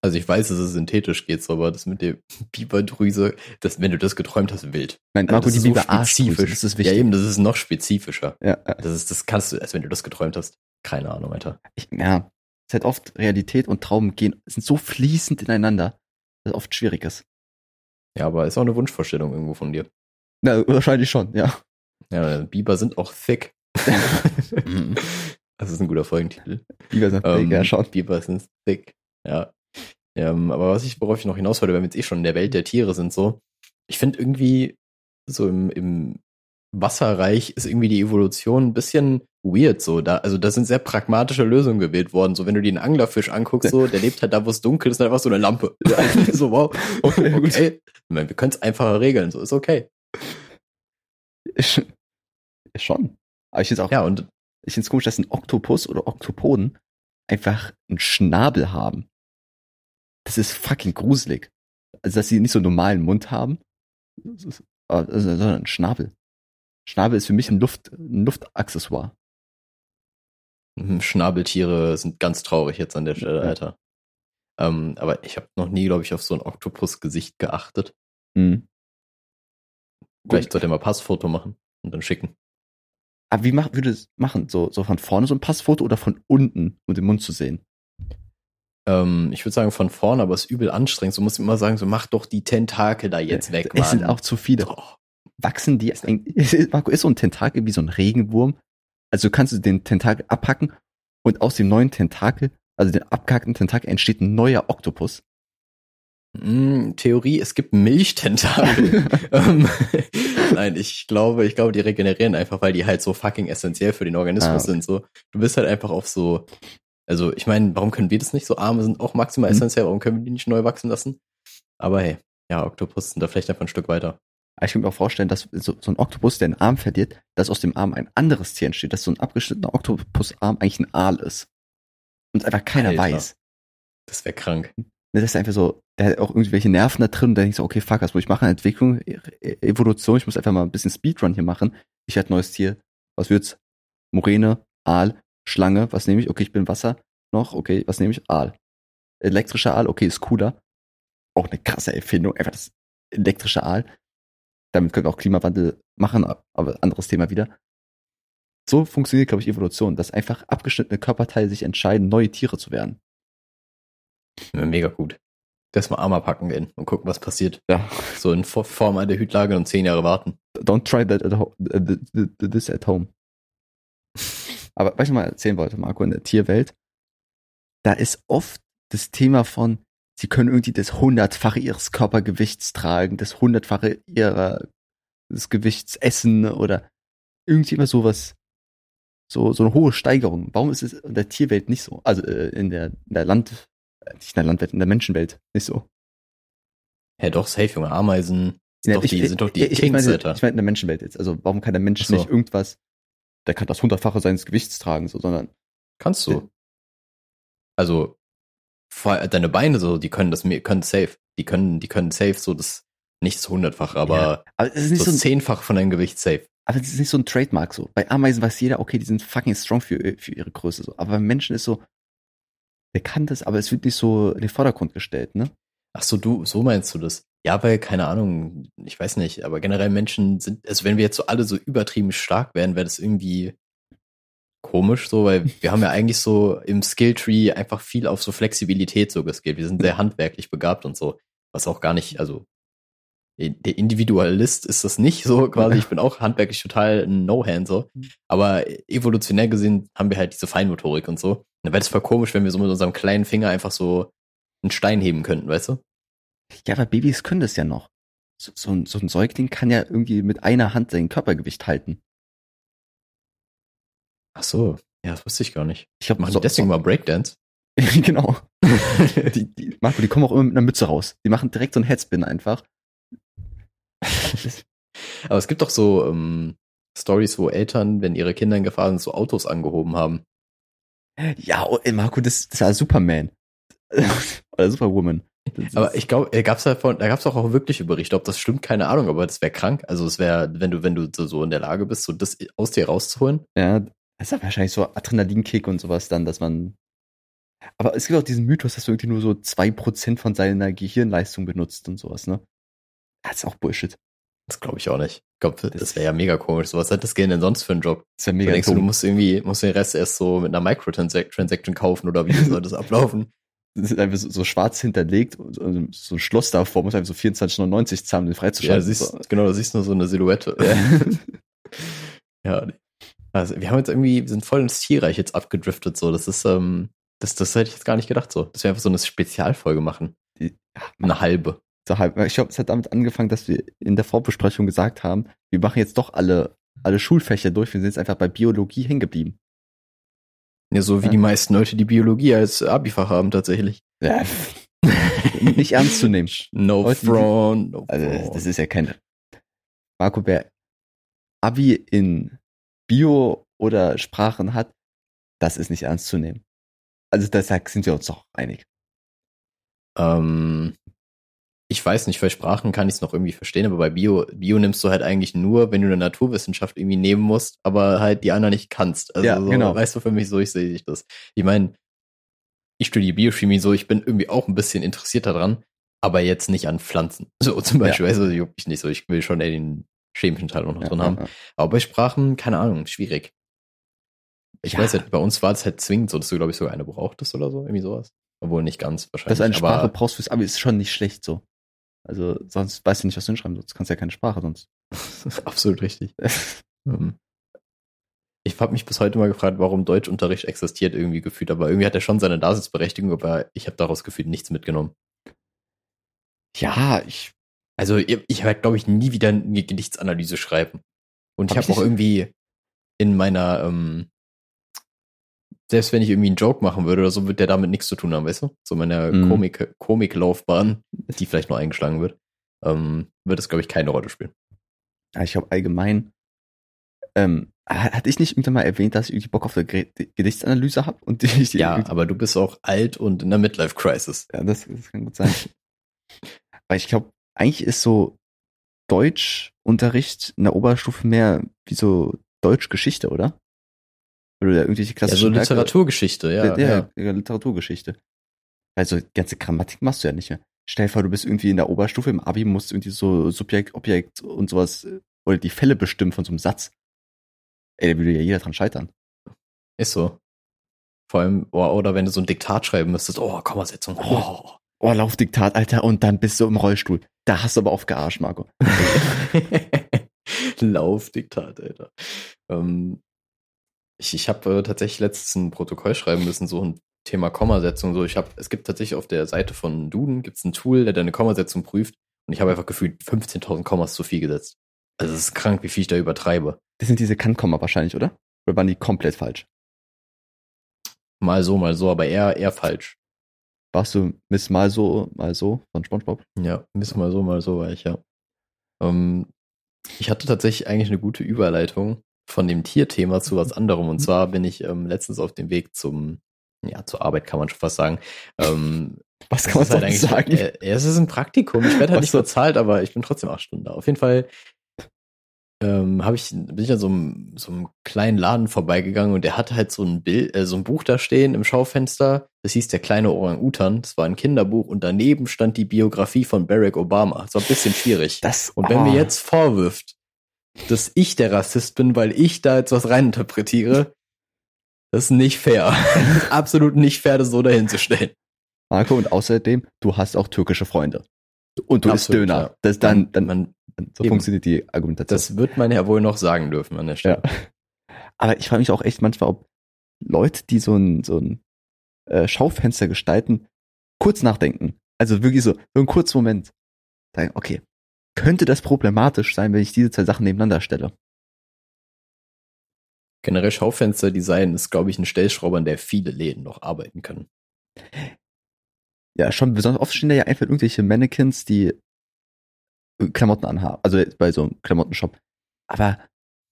Also ich weiß, dass es synthetisch geht, so, aber das mit der Biberdrüse, das, wenn du das geträumt hast, wild. Nein, Also Marco, das die ist so Biber spezifisch. das ist Ja, wichtig. eben, das ist noch spezifischer. Ja, ja. Das ist, das kannst du, als wenn du das geträumt hast. Keine Ahnung, Alter. Ich, ja. Es ist halt oft Realität und Traum gehen, sind so fließend ineinander, oft schwierig ist. Ja, aber ist auch eine Wunschvorstellung irgendwo von dir. Na, wahrscheinlich schon, ja. Ja, Biber sind auch thick. Mhm. Das ist ein guter Folgentitel. Biber sind Ähm, ja schon. Biber sind thick. Ja. Ähm, aber was ich, worauf ich noch hinaus wollte, wenn wir jetzt eh schon in der Welt der Tiere sind, so, ich finde irgendwie, so im, im Wasserreich ist irgendwie die Evolution ein bisschen weird, so. Da, also da sind sehr pragmatische Lösungen gewählt worden. So, wenn du dir einen Anglerfisch anguckst, so, der lebt halt da, wo es dunkel ist, und einfach so eine Lampe. so, wow. Okay. Okay. Meine, wir können es einfacher regeln, so ist okay. Schon. Aber ich finde auch, Ja, und ich finde es komisch, dass ein Oktopus oder Oktopoden einfach einen Schnabel haben. Das ist fucking gruselig. Also, dass sie nicht so einen normalen Mund haben, ist, äh, sondern einen Schnabel. Schnabel ist für mich ein, Luft, ein Luftaccessoire. Mhm, Schnabeltiere sind ganz traurig jetzt an der Stelle, Ja. Alter. Ähm, aber ich habe noch nie, glaube ich, auf so ein Oktopus-Gesicht geachtet. Mhm. Vielleicht sollte er mal Passfoto machen und dann schicken. Aber wie mach, würde es machen? So, so von vorne so ein Passfoto oder von unten, um den Mund zu sehen? Ähm, ich würde sagen von vorne, aber es ist übel anstrengend. So muss ich immer sagen, so mach doch die Tentakel da jetzt weg, Es sind Mann. auch zu viele. Oh, Wachsen die? Marco, ist so ein Tentakel wie so ein Regenwurm? Also kannst du den Tentakel abhacken und aus dem neuen Tentakel, also dem abgehackten Tentakel, entsteht ein neuer Oktopus. mm, Theorie, es gibt Milchtentakel. ähm, Nein, ich glaube, ich glaube, die regenerieren einfach, weil die halt so fucking essentiell für den Organismus Ah, okay. sind. So, du bist halt einfach auf so, also ich meine, warum können wir das nicht? So Arme sind auch maximal Mhm. essentiell, warum können wir die nicht neu wachsen lassen? Aber hey, ja, Oktopus sind da vielleicht einfach ein Stück weiter. Ich kann mir auch vorstellen, dass so, so ein Oktopus, der einen Arm verliert, dass aus dem Arm ein anderes Tier entsteht, dass so ein abgeschnittener Oktopusarm eigentlich ein Aal ist. Und einfach keiner Alter. weiß. Das wäre krank. Das ist einfach so, der hat auch irgendwelche Nerven da drin und dann denkst du, okay, fuck, was muss ich machen? Entwicklung, E- E- Evolution, ich muss einfach mal ein bisschen Speedrun hier machen. Ich werde neues Tier. Was wird's? Moräne, Aal, Schlange, was nehme ich? Okay, ich bin Wasser noch, okay, was nehme ich? Aal. Elektrischer Aal, okay, ist cooler. Auch eine krasse Erfindung, einfach das elektrische Aal. Damit können wir auch Klimawandel machen, aber anderes Thema wieder. So funktioniert, glaube ich, Evolution, dass einfach abgeschnittene Körperteile sich entscheiden, neue Tiere zu werden. Mega gut. Das mal Armer packen gehen und gucken, was passiert. Ja. So in Form einer Hütlage und zehn Jahre warten. Don't try that at ho th- th- th- this at home. Aber was ich mal erzählen wollte, Marco, in der Tierwelt, da ist oft das Thema von, sie können irgendwie das hundertfache ihres Körpergewichts tragen, das hundertfache ihrer des Gewichts essen oder irgendwie immer sowas, so, so eine hohe Steigerung. Warum ist es in der Tierwelt nicht so? Also äh, in der, in der Land, äh, nicht in der Landwelt, in der Menschenwelt nicht so. Hä, doch, safe, junge Ameisen. Sind, Ja, doch, die, sind doch die ich, ich, meine, ich meine in der Menschenwelt jetzt. Also warum kann der Mensch so. nicht irgendwas, der kann das hundertfache seines Gewichts tragen, so, sondern Kannst du. Also, deine Beine so, die können das, mir- können safe. Die können, die können safe so das, nicht das hundertfache, aber Ja, aber es ist nicht so so, zehnfach von deinem Gewicht safe. aber es ist nicht so ein Trademark so. Bei Ameisen weiß jeder, okay, die sind fucking strong für, für ihre Größe so. Aber beim Menschen ist so, der kann das, aber es wird nicht so in den Vordergrund gestellt, ne? Ach so, du, so meinst du das? Ja, weil, keine Ahnung, ich weiß nicht, aber generell Menschen sind, also wenn wir jetzt so alle so übertrieben stark wären, wäre das irgendwie komisch so, weil wir haben ja eigentlich so im Skilltree einfach viel auf so Flexibilität so geskillt. Wir sind sehr handwerklich begabt und so, was auch gar nicht, also der Individualist ist das nicht so quasi. Ich bin auch handwerklich total ein No-Hand so. Aber evolutionär gesehen haben wir halt diese Feinmotorik und so. Dann wäre das voll komisch, wenn wir so mit unserem kleinen Finger einfach so einen Stein heben könnten, weißt du? Ja, aber Babys können das ja noch. So, so, ein, so ein Säugling kann ja irgendwie mit einer Hand sein Körpergewicht halten. Ach so, ja, das wusste ich gar nicht. Ich glaube, Machen die deswegen mal Breakdance? genau. Die, die, Marco, die kommen auch immer mit einer Mütze raus. Die machen direkt so einen Headspin einfach. Aber es gibt doch so ähm, Stories, wo Eltern, wenn ihre Kinder in Gefahr sind, so Autos angehoben haben. Ja, oh, ey, Marco, das, das war Superman. Oder Superwoman. Das Aber ich glaube, da gab's davon, da gab's auch, auch wirkliche Berichte. Ob das stimmt, keine Ahnung, aber das wäre krank. Also es wäre, wenn du, wenn du so- so in der Lage bist, so das aus dir rauszuholen. Ja, Das ist wahrscheinlich so Adrenalinkick und sowas dann, dass man. Aber es gibt auch diesen Mythos, dass du irgendwie nur so 2% von seiner Gehirnleistung benutzt und sowas, ne? Das ist auch Bullshit. Das glaube ich auch nicht. Ich glaube, das wäre ja mega komisch. So, was hat das Gehirn denn sonst für einen Job? Das ist ja Du mega denkst, du, du musst irgendwie, musst den Rest erst so mit einer Microtransaction kaufen oder wie soll das ablaufen? Das ist einfach so, so schwarz hinterlegt und und so ein Schloss davor muss einfach so 24,99 zahlen, um den Ja, freizuschalten. du siehst, So. genau, du siehst nur so eine Silhouette. Ja. Ja. Also, wir haben jetzt irgendwie, wir sind voll ins Tierreich jetzt abgedriftet, so. Das ist, ähm, das, das hätte ich jetzt gar nicht gedacht, so. Dass wir einfach so eine Spezialfolge machen. Eine halbe. so halb- Ich glaube, es hat damit angefangen, dass wir in der Vorbesprechung gesagt haben, wir machen jetzt doch alle, alle Schulfächer durch, wir sind jetzt einfach bei Biologie hängen geblieben. Ja, so wie Ja. die meisten Leute, die Biologie als Abifach haben, tatsächlich. Ja. Nicht ernst zu nehmen. No Leute, front, no Also, das ist ja keine. Marco, wer Abi in Bio oder Sprachen hat, das ist nicht ernst zu nehmen. Also, deshalb sind wir uns doch einig. Ähm, ich weiß nicht, bei Sprachen kann ich es noch irgendwie verstehen, aber bei Bio, Bio nimmst du halt eigentlich nur, wenn du eine Naturwissenschaft irgendwie nehmen musst, aber halt die anderen nicht kannst. Also Ja, so, genau. weißt du, für mich so, ich sehe ich das. Ich meine, ich studiere Biochemie so, ich bin irgendwie auch ein bisschen interessiert daran, aber jetzt nicht an Pflanzen. So zum Beispiel, weißt du, juckt mich nicht so, ich will schon eher den chemischen Teil auch noch Ja, drin haben. ja, ja. Aber bei Sprachen, keine Ahnung, schwierig. Ich weiß nicht, bei uns war es halt zwingend so, dass du, glaube ich, sogar eine brauchtest oder so, irgendwie sowas. Obwohl nicht ganz wahrscheinlich. Dass eine Sprache aber brauchst fürs Abi ist schon nicht schlecht so. Also, sonst weißt du nicht, was du hinschreiben sollst. Du kannst ja keine Sprache sonst. absolut richtig. Ähm, Ich habe mich bis heute mal gefragt, warum Deutschunterricht existiert irgendwie gefühlt, aber irgendwie hat er schon seine Daseinsberechtigung, aber ich habe daraus gefühlt nichts mitgenommen. ja, ich. Also ich, ich werde, glaube ich, nie wieder eine Gedichtsanalyse schreiben. Und ich Hab habe ich auch nicht- irgendwie in meiner, ähm, selbst wenn ich irgendwie einen Joke machen würde oder so, wird der damit nichts zu tun haben, weißt du? So meiner Mhm. Komik, Komiklaufbahn, die vielleicht noch eingeschlagen wird, ähm, wird es, glaube ich, keine Rolle spielen. Ja, ich glaube allgemein. Ähm, ha- hatte ich nicht irgendwann mal erwähnt, dass ich irgendwie Bock auf eine Ge Gedichtsanalyse habe und die ich Ja, aber du bist auch alt und in der Midlife-Crisis. Ja, das, das kann gut sein. Weil ich glaube, eigentlich ist so Deutschunterricht in der Oberstufe mehr wie so Deutschgeschichte, oder? Oder irgendwelche Ja, klassischen so Werke- Literaturgeschichte, ja. ja, ja. ja, Literaturgeschichte. Also ganze Grammatik machst du ja nicht mehr. Stell dir vor, du bist irgendwie in der Oberstufe im Abi, musst irgendwie so Subjekt, Objekt und sowas äh, oder die Fälle bestimmen von so einem Satz. Ey, da würde ja jeder dran scheitern. Ist so. Vor allem, oh, oder wenn du so ein Diktat schreiben müsstest, oh, Kommasetzung. Oh. Oh, Laufdiktat, Alter, und dann bist du im Rollstuhl. Da hast du aber aufgearscht, Marco. Laufdiktat, Alter. Ähm, ich ich habe äh, tatsächlich letztens ein Protokoll schreiben müssen, so ein Thema Kommasetzung. So, ich habe, es gibt tatsächlich auf der Seite von Duden gibt's ein Tool, der deine Kommasetzung prüft. Und ich habe einfach gefühlt 15.000 Kommas zu viel gesetzt. Also es ist krank, wie viel ich da übertreibe. Das sind diese Kann-Komma wahrscheinlich, oder? Oder waren die komplett falsch? Mal so, mal so, aber eher, eher falsch. Warst du Miss mal so, mal so von SpongeBob? Ja, bis mal so, mal so war ich, ja. Ähm, ich hatte tatsächlich eigentlich eine gute Überleitung von dem Tierthema zu was anderem. Und zwar bin ich ähm, letztens auf dem Weg zum, ja, zur Arbeit kann man schon fast sagen. Ähm, Was kann man halt eigentlich- sagen? Äh, es ist ein Praktikum. Ich werde halt Was nicht so- bezahlt, aber ich bin trotzdem acht Stunden da. Auf jeden Fall ähm, habe ich, bin ich an so einem, so einem kleinen Laden vorbeigegangen und der hatte halt so ein Bild, äh, so ein Buch da stehen im Schaufenster. Das hieß der kleine Orang-Utan. Das war ein Kinderbuch und daneben stand die Biografie von Barack Obama. Das war ein bisschen schwierig. Das, Und wenn oh, mir jetzt vorwirft, dass ich der Rassist bin, weil ich da jetzt was reininterpretiere, das ist nicht fair. Ist absolut nicht fair, das so dahin zu stellen. Marco, und außerdem, du hast auch türkische Freunde. Und du isst Absolut, Döner. ja. Das dann, dann, Man, so eben. funktioniert die Argumentation. das wird man ja wohl noch sagen dürfen an der Stelle. Ja. Aber ich frage mich auch echt manchmal, ob Leute, die so ein, so ein äh, Schaufenster gestalten, kurz nachdenken. Also wirklich so, so einen kurzen Moment. Sagen, okay, könnte das problematisch sein, wenn ich diese zwei Sachen nebeneinander stelle? Generell Schaufensterdesign ist, glaube ich, ein Stellschrauber, an der viele Läden noch arbeiten können. Ja, schon besonders oft stehen da ja einfach irgendwelche Mannequins, die Klamotten anhaben. Also bei so einem Klamottenshop. Aber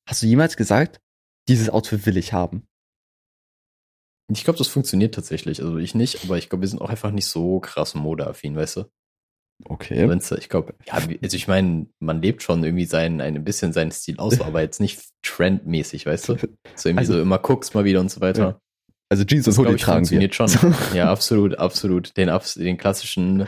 hast du jemals gesagt, dieses Outfit will ich haben? Ich glaube, das funktioniert tatsächlich. Also ich nicht, aber ich glaube, wir sind auch einfach nicht so krass modeaffin, weißt du? Okay. Wenn's, ich glaube, ja, also ich meine, man lebt schon irgendwie sein, ein bisschen seinen Stil aus, aber jetzt nicht trendmäßig, weißt du? So irgendwie Also- so immer guckst mal wieder und so weiter. Also Jeans Das und Hoodie tragen wir. funktioniert schon. Ja, absolut, absolut. Den, den klassischen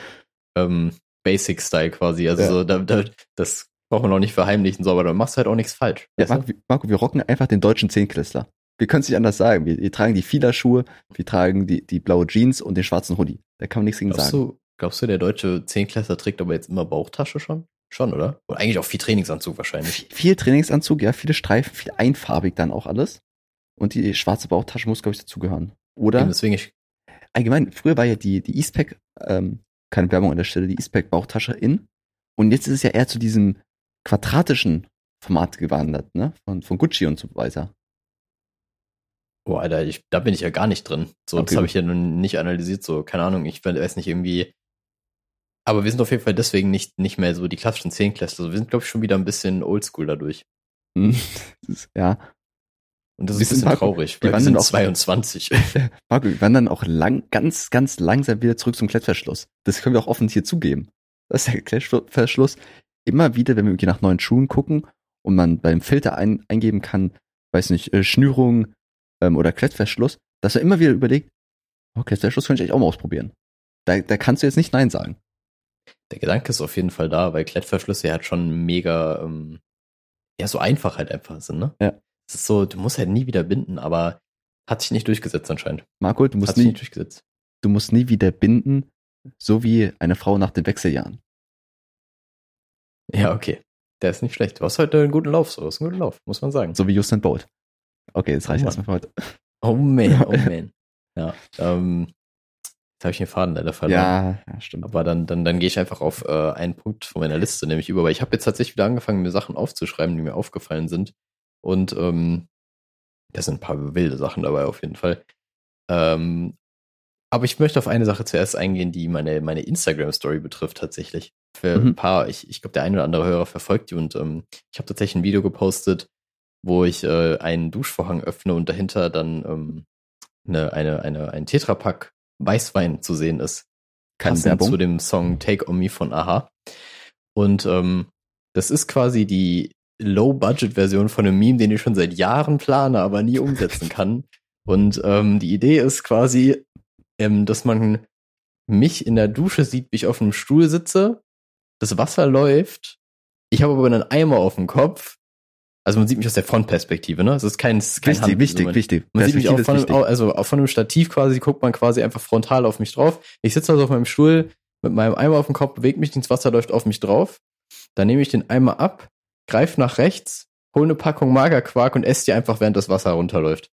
ähm, Basic-Style quasi. Also Ja. so, da, da, das braucht man auch nicht verheimlichen, so, aber da machst du halt auch nichts falsch. Ja? Marco, wir- Marco, wir rocken einfach den deutschen Zehnklässler. Wir können es nicht anders sagen. Wir, wir tragen die Fila-Schuhe, wir tragen die, die blaue Jeans und den schwarzen Hoodie. Da kann man nichts gegen Glaubst sagen. du, glaubst du, der deutsche Zehnklässler trägt aber jetzt immer Bauchtasche schon? Schon, oder? Und eigentlich auch viel Trainingsanzug wahrscheinlich. Viel, viel Trainingsanzug, ja, viele Streifen, viel einfarbig dann auch alles. Und die schwarze Bauchtasche muss, glaube ich, dazugehören. Oder? Eben Deswegen, ich, allgemein, früher war ja die, die Eastpack, ähm, keine Werbung an der Stelle, die Eastpack Bauchtasche in. Und jetzt ist es ja eher zu diesem quadratischen Format gewandert, ne? Von, von Gucci und so weiter. boah, Alter, ich, da bin ich ja gar nicht drin. So, Okay, das habe ich ja nun nicht analysiert, so, keine Ahnung, ich weiß nicht irgendwie. Aber wir sind auf jeden Fall deswegen nicht, nicht mehr so die klassischen Zehnklässler. Also wir sind, glaube ich, schon wieder ein bisschen oldschool dadurch. Hm, ja. Und das ist ein bisschen Marco, traurig, wir weil wir waren sind dann auch- 22. Marco, wir wandern auch lang, ganz, ganz langsam wieder zurück zum Klettverschluss. Das können wir auch offen hier zugeben. Das ist der Klettverschluss. Immer wieder, wenn wir nach neuen Schuhen gucken und man beim Filter ein, eingeben kann, weiß nicht, äh, Schnürung ähm, oder Klettverschluss, dass er immer wieder überlegt, oh, Klettverschluss könnte ich eigentlich auch mal ausprobieren. Da, da kannst du jetzt nicht Nein sagen. Der Gedanke ist auf jeden Fall da, weil Klettverschlüsse ja halt schon mega, ähm, ja, so einfach halt einfach sind, ne? Ja. Es ist so, du musst halt nie wieder binden, aber hat sich nicht durchgesetzt anscheinend. Marco, du musst nie, nicht durchgesetzt. du musst nie wieder binden, so wie eine Frau nach den Wechseljahren. Ja, okay. Der ist nicht schlecht. Du hast heute einen guten Lauf, so. Du hast einen guten Lauf, muss man sagen. So wie Usain Bolt. Okay, das reicht Oh erstmal für heute. Oh man, oh man. Ja, ähm, jetzt habe ich den Faden leider verloren. Ja, ja, stimmt. Aber dann, dann, dann gehe ich einfach auf äh, einen Punkt von meiner Liste nämlich über, weil ich habe jetzt tatsächlich wieder angefangen, mir Sachen aufzuschreiben, die mir aufgefallen sind. Und ähm, da sind ein paar wilde Sachen dabei auf jeden Fall. Ähm, aber ich möchte auf eine Sache zuerst eingehen, die meine, meine Instagram-Story betrifft tatsächlich. Für Mhm. ein paar, ich, ich glaube, der eine oder andere Hörer verfolgt die und ähm, ich habe tatsächlich ein Video gepostet, wo ich äh, einen Duschvorhang öffne und dahinter dann ähm, eine, eine, eine, ein Tetrapack Weißwein zu sehen ist. Passend Werbung. zu dem Song Take On Me von Aha. Und ähm, das ist quasi die Low-Budget-Version von einem Meme, den ich schon seit Jahren plane, aber nie umsetzen kann. Und ähm, die Idee ist quasi, ähm, dass man mich in der Dusche sieht, wie ich auf einem Stuhl sitze, das Wasser läuft, ich habe aber einen Eimer auf dem Kopf. Also man sieht mich aus der Frontperspektive, ne? Es ist kein, kein Wichtig, Hand- wichtig, man- wichtig. man sieht mich auch von, einem, also auch von einem Stativ quasi, guckt man quasi einfach frontal auf mich drauf. Ich sitze also auf meinem Stuhl mit meinem Eimer auf dem Kopf, bewegt mich, ins Wasser läuft auf mich drauf. Dann nehme ich den Eimer ab, greife nach rechts, hole eine Packung Magerquark und esse die einfach, während das Wasser runterläuft.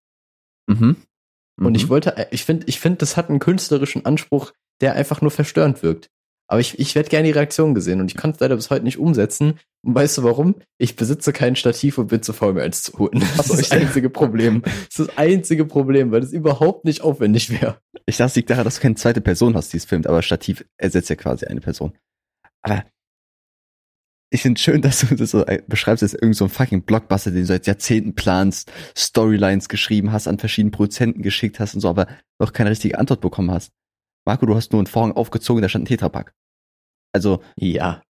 Mhm. Und ich Mhm. wollte, ich finde, ich finde, das hat einen künstlerischen Anspruch, der einfach nur verstörend wirkt. Aber ich, ich werde gerne die Reaktion gesehen und ich kann es leider bis heute nicht umsetzen. Und weißt du warum? Ich besitze kein Stativ und bin zu faul, mir eins zu holen. Das ist das einzige Problem. Das ist das einzige Problem, weil das überhaupt nicht aufwendig wäre. Ich dachte, es liegt daran, dass du keine zweite Person hast, die es filmt, aber Stativ ersetzt ja quasi eine Person. Aber ich finde schön, dass du das so äh, beschreibst, als irgend so ein fucking Blockbuster, den du seit Jahrzehnten planst, Storylines geschrieben hast, an verschiedenen Produzenten geschickt hast und so, aber noch keine richtige Antwort bekommen hast. Marco, du hast nur einen Vorhang aufgezogen, da stand ein Tetrapack. Also, Ja.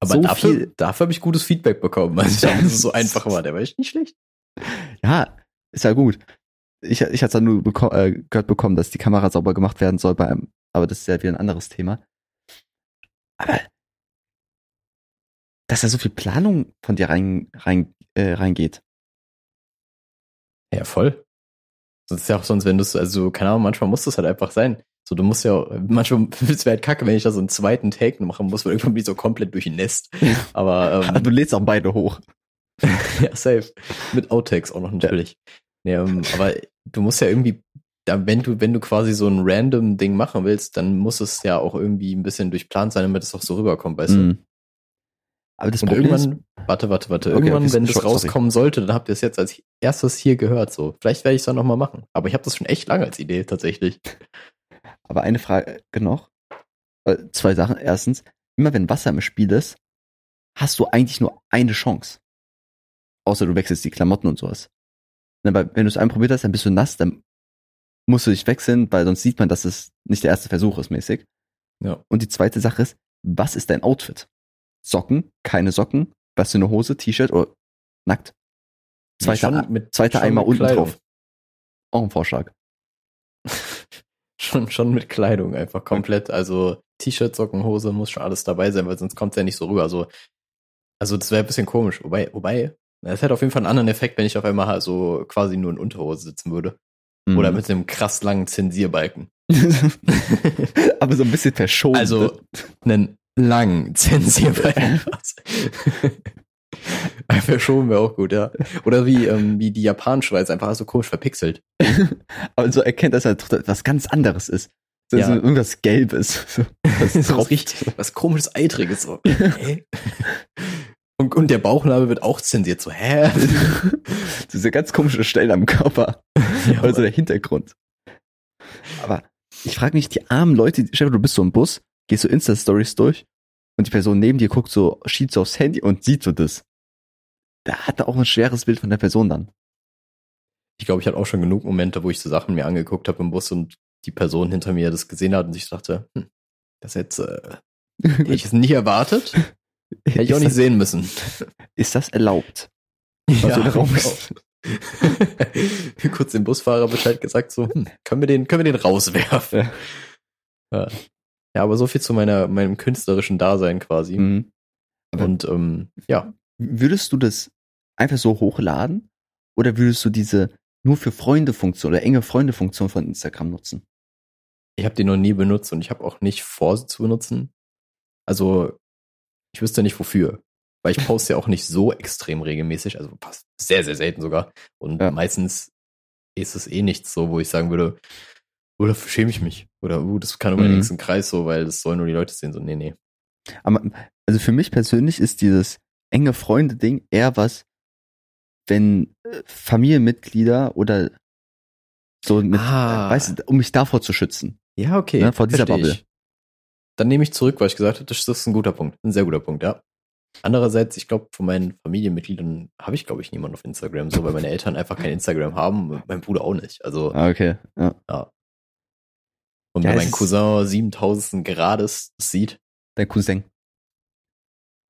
Aber So dafür, viel- dafür habe ich gutes Feedback bekommen. Also dass es so einfach war. Der war echt nicht schlecht. ja, ist ja gut. Ich, ich hatte dann nur beko äh, gehört bekommen, dass die Kamera sauber gemacht werden soll bei einem, aber das ist ja wieder ein anderes Thema. Aber dass da so viel Planung von dir rein, rein, äh, reingeht. Ja, voll. Das ist ja auch sonst, wenn du es, also, keine Ahnung, manchmal muss das halt einfach sein. So, du musst ja, manchmal es wäre halt kacke, wenn ich da so einen zweiten Take machen muss, weil irgendwann bin ich so komplett durchnässt. Aber, ähm, Du lädst auch beide hoch. ja, safe. Mit Outtakes auch noch natürlich. Nee, ähm, aber du musst ja irgendwie, da, wenn du, wenn du quasi so ein random Ding machen willst, dann muss es ja auch irgendwie ein bisschen durchplant sein, damit es auch so rüberkommt, weißt du? Aber das Und Problem ist, irgendwann, warte, warte, warte, Okay, irgendwann, wenn das sorry. rauskommen sollte, dann habt ihr es jetzt als erstes hier gehört, so. Vielleicht werde ich es dann nochmal machen. Aber ich habe das schon echt lange als Idee, tatsächlich. aber eine Frage noch. Äh, Zwei Sachen. Erstens, immer wenn Wasser im Spiel ist, hast du eigentlich nur eine Chance. Außer du wechselst die Klamotten und sowas. Weil wenn du es einmal probiert hast, dann bist du nass, dann musst du dich wechseln, weil sonst sieht man, dass es nicht der erste Versuch ist, mäßig. Ja. Und die zweite Sache ist, was ist dein Outfit? Socken, keine Socken, was für eine Hose, T-Shirt oder nackt? Zweiter, schon mit- zweiter Eimer mit unten Kleidung. drauf. Auch ein Vorschlag. schon, schon mit Kleidung einfach komplett. Also T-Shirt, Socken, Hose muss schon alles dabei sein, weil sonst kommt es ja nicht so rüber. Also, also das wäre ein bisschen komisch. Wobei, wobei, es hätte auf jeden Fall einen anderen Effekt, wenn ich auf einmal so quasi nur in Unterhose sitzen würde. Oder Mhm. mit einem krass langen Zensierbalken. Aber so ein bisschen verschoben. Also einen langen Zensierbalken. Verschoben wäre auch gut, ja. Oder wie, ähm, wie die es einfach so komisch verpixelt. aber so erkennt, dass er was ganz anderes ist. Das Ja. ist irgendwas Gelbes. So, Das ist tropft. richtig, was komisches, eitriges. So. Und, und der Bauchnabel wird auch zensiert. So, hä? Diese ganz komische Stellen am Körper. Ja, Oder so der Hintergrund. Aber ich frage mich, die armen Leute, vor, du bist so im Bus, gehst so Insta-Stories durch und die Person neben dir guckt so, schiebt so aufs Handy und sieht so das. Da hat er auch ein schweres Bild von der Person dann. ich glaube, ich hatte auch schon genug Momente, wo ich so Sachen mir angeguckt habe im Bus und die Person hinter mir das gesehen hat und ich dachte, hm, das jetzt äh, hätte ich es nicht erwartet. Hätte ich auch ist, nicht das, sehen müssen. ist das erlaubt? Was so der Raum ist. genau. Kurz dem Busfahrer Bescheid gesagt, so, hm, können wir den, können wir den rauswerfen? Ja. Ja. Ja, aber so viel zu meiner, meinem künstlerischen Dasein quasi. Mhm. Und ähm, ja, Würdest du das einfach so hochladen? Oder würdest du diese nur für Freunde Funktion oder enge Freunde Funktion von Instagram nutzen? ich habe die noch nie benutzt und ich habe auch nicht vor, sie zu benutzen. Also, ich wüsste nicht wofür. Weil ich poste ja auch nicht so extrem regelmäßig, also fast sehr, sehr selten sogar. Und Ja. meistens ist es eh nichts so, wo ich sagen würde, dafür schäme ich mich. Oder, uh, das kann über den Mhm. nächsten Kreis so, weil das sollen nur die Leute sehen. So, nee, nee. Aber also für mich persönlich ist dieses enge Freunde-Ding eher was, wenn äh, Familienmitglieder oder so mit, Ah. weißt du, um mich davor zu schützen. Ja, okay. Ne, vor dieser Bubble. Ich. Dann nehme ich zurück, weil ich gesagt habe, das ist ein guter Punkt. Ein sehr guter Punkt, ja. Andererseits, ich glaube, von meinen Familienmitgliedern habe ich, glaube ich, niemanden auf Instagram, so, weil meine Eltern einfach kein Instagram haben mein Bruder auch nicht. Also, Ah, okay. Ja. Und Ja, wenn mein Cousin 7000 Grades sieht, Dein Cousin.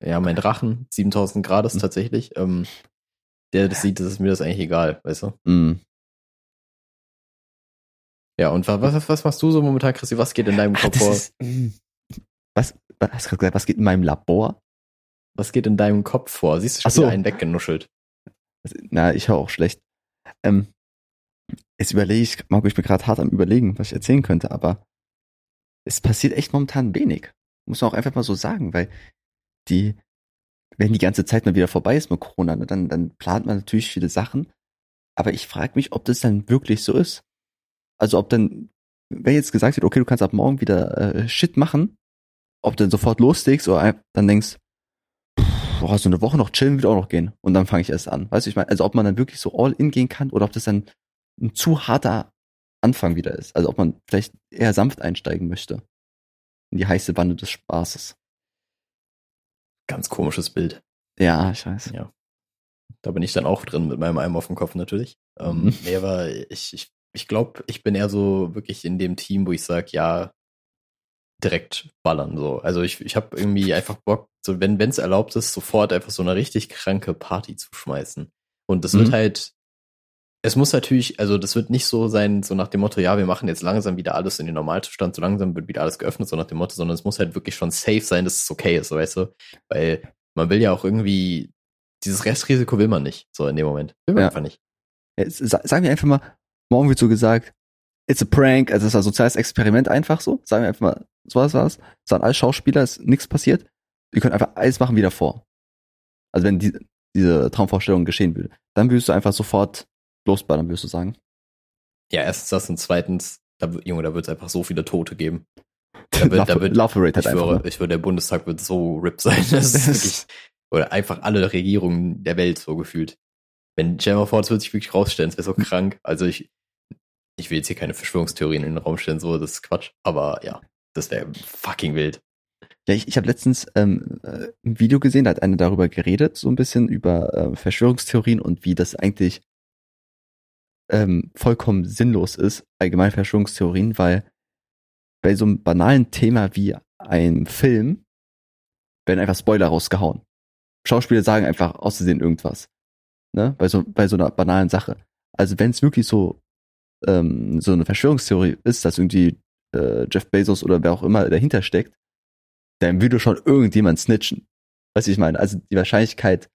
ja, mein Drachen 7000 Grades Mhm. tatsächlich, ähm, der das sieht, das ist mir das eigentlich egal, weißt du? Mm. Ja, und wa- was, was machst du so momentan, Christi? Was geht in deinem Ach, Kopf das vor? ist, mm. was, was hast du gerade gesagt, was geht in meinem Labor? Was geht in deinem Kopf vor? Siehst du schon Ach so. einen weggenuschelt? Was- Na, ich höre auch schlecht. Ähm, jetzt überlege ich, Marco, ich bin gerade hart am überlegen, was ich erzählen könnte, aber es passiert echt momentan wenig. Muss man auch einfach mal so sagen, weil die, wenn die ganze Zeit mal wieder vorbei ist mit Corona, ne, dann, dann plant man natürlich viele Sachen. Aber ich frage mich, ob das dann wirklich so ist. Also ob dann, wenn jetzt gesagt wird, okay, du kannst ab morgen wieder äh, Shit machen, ob du dann sofort loslegst oder dann denkst, boah, so eine Woche noch chillen wird auch noch gehen. Und dann fange ich erst an. Weißt du, ich meine, also ob man dann wirklich so all in gehen kann oder ob das dann ein zu harter Anfang wieder ist. Also ob man vielleicht eher sanft einsteigen möchte. In die heiße Bande des Spaßes. Ganz komisches Bild. Ja, ich weiß. Ja. Da bin ich dann auch drin mit meinem Eimer auf dem Kopf natürlich. Ähm, Mhm. nee, aber ich, ich, ich glaube, ich bin eher so wirklich in dem Team, wo ich sage, ja, direkt ballern so. Also ich, ich habe irgendwie einfach Bock, so wenn es erlaubt ist, sofort einfach so eine richtig kranke Party zu schmeißen. Und das wird Mhm. halt, es muss natürlich, also das wird nicht so sein, so nach dem Motto, ja, wir machen jetzt langsam wieder alles in den Normalzustand, so langsam wird wieder alles geöffnet, so nach dem Motto, sondern es muss halt wirklich schon safe sein, dass es okay ist, weißt du? Weil man will ja auch irgendwie, dieses Restrisiko will man nicht, so in dem Moment. Will man Ja. einfach nicht. Jetzt, sagen wir einfach mal, morgen wird so gesagt, it's a prank, also es war ein soziales Experiment einfach so. Sagen wir einfach mal, so was war's. Es waren alle Schauspieler, ist nichts passiert. Wir können einfach alles machen wie davor. Also wenn die, diese Traumvorstellung geschehen würde, dann würdest du einfach sofort losballern, würdest du sagen. Ja, erstens das und zweitens, da, wird- Junge, da wird es einfach so viele Tote geben. Da wird, da wird, Love Rate ich, halt einfach. schwöre, Ne? ich schwöre, der Bundestag wird so RIP sein. Das ist wirklich, oder einfach alle Regierungen der Welt so gefühlt. Wenn, vor, das wird sich wirklich rausstellen, es wäre so krank. Also ich, ich will jetzt hier keine Verschwörungstheorien in den Raum stellen, so, das ist Quatsch. Aber ja, das wäre fucking wild. Ja, ich, ich habe letztens ähm, äh, ein Video gesehen, da hat einer darüber geredet, so ein bisschen über äh, Verschwörungstheorien und wie das eigentlich ähm, vollkommen sinnlos ist, allgemein Verschwörungstheorien, weil bei so einem banalen Thema wie einem Film werden einfach Spoiler rausgehauen. Schauspieler sagen einfach auszusehen irgendwas. Ne? Bei so, bei so einer banalen Sache. Also wenn es wirklich so, ähm, so eine Verschwörungstheorie ist, dass irgendwie äh, Jeff Bezos oder wer auch immer dahinter steckt, dann würde schon irgendjemand snitchen. Du, ich meine? Also die Wahrscheinlichkeit,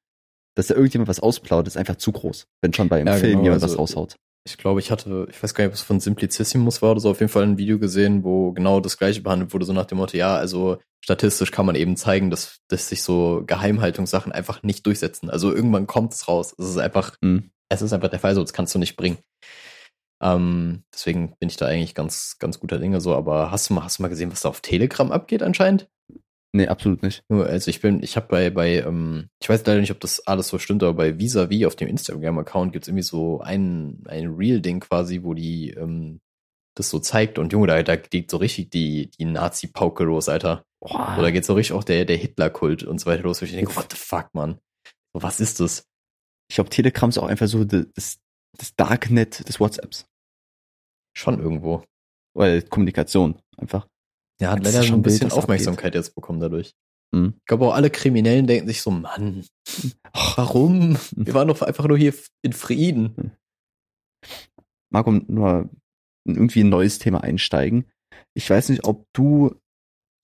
dass da irgendjemand was ausplaut, ist einfach zu groß, wenn schon bei einem Ja, Film genau, jemand also was raushaut. Ich glaube, ich hatte, ich weiß gar nicht, ob es von Simplicissimus war oder so, auf jeden Fall ein Video gesehen, wo genau das gleiche behandelt wurde, so nach dem Motto, ja, also statistisch kann man eben zeigen, dass, dass sich so Geheimhaltungssachen einfach nicht durchsetzen. Also irgendwann kommt es raus. Es ist einfach, Mhm. es ist einfach der Fall, so, das kannst du nicht bringen. Ähm, deswegen bin ich da eigentlich ganz, ganz guter Dinge so, aber hast du mal, hast du mal gesehen, was da auf Telegram abgeht anscheinend? Nee, absolut nicht. Nur, Also ich bin, ich habe bei, bei, ähm, ich weiß leider nicht, ob das alles so stimmt, aber bei Visavi auf dem Instagram-Account gibt's irgendwie so ein, ein Real-Ding quasi, wo die ähm, das so zeigt und Junge, da, da geht so richtig die, die Nazi-Pauke los, Alter. Boah. Oder geht so richtig auch der, der Hitler-Kult und so weiter los. wo Ich denke, what the fuck, man? So, was ist das? Ich glaube, Telegram ist auch einfach so das, das Darknet des WhatsApps. Schon irgendwo. Weil Kommunikation einfach. Ja, hat leider schon ein bisschen was Aufmerksamkeit jetzt bekommen dadurch. Mhm. Ich glaube auch alle Kriminellen denken sich so, Mann, warum? Wir waren doch einfach nur hier in Frieden. Marco, nur irgendwie ein neues Thema einsteigen. Ich weiß nicht, ob du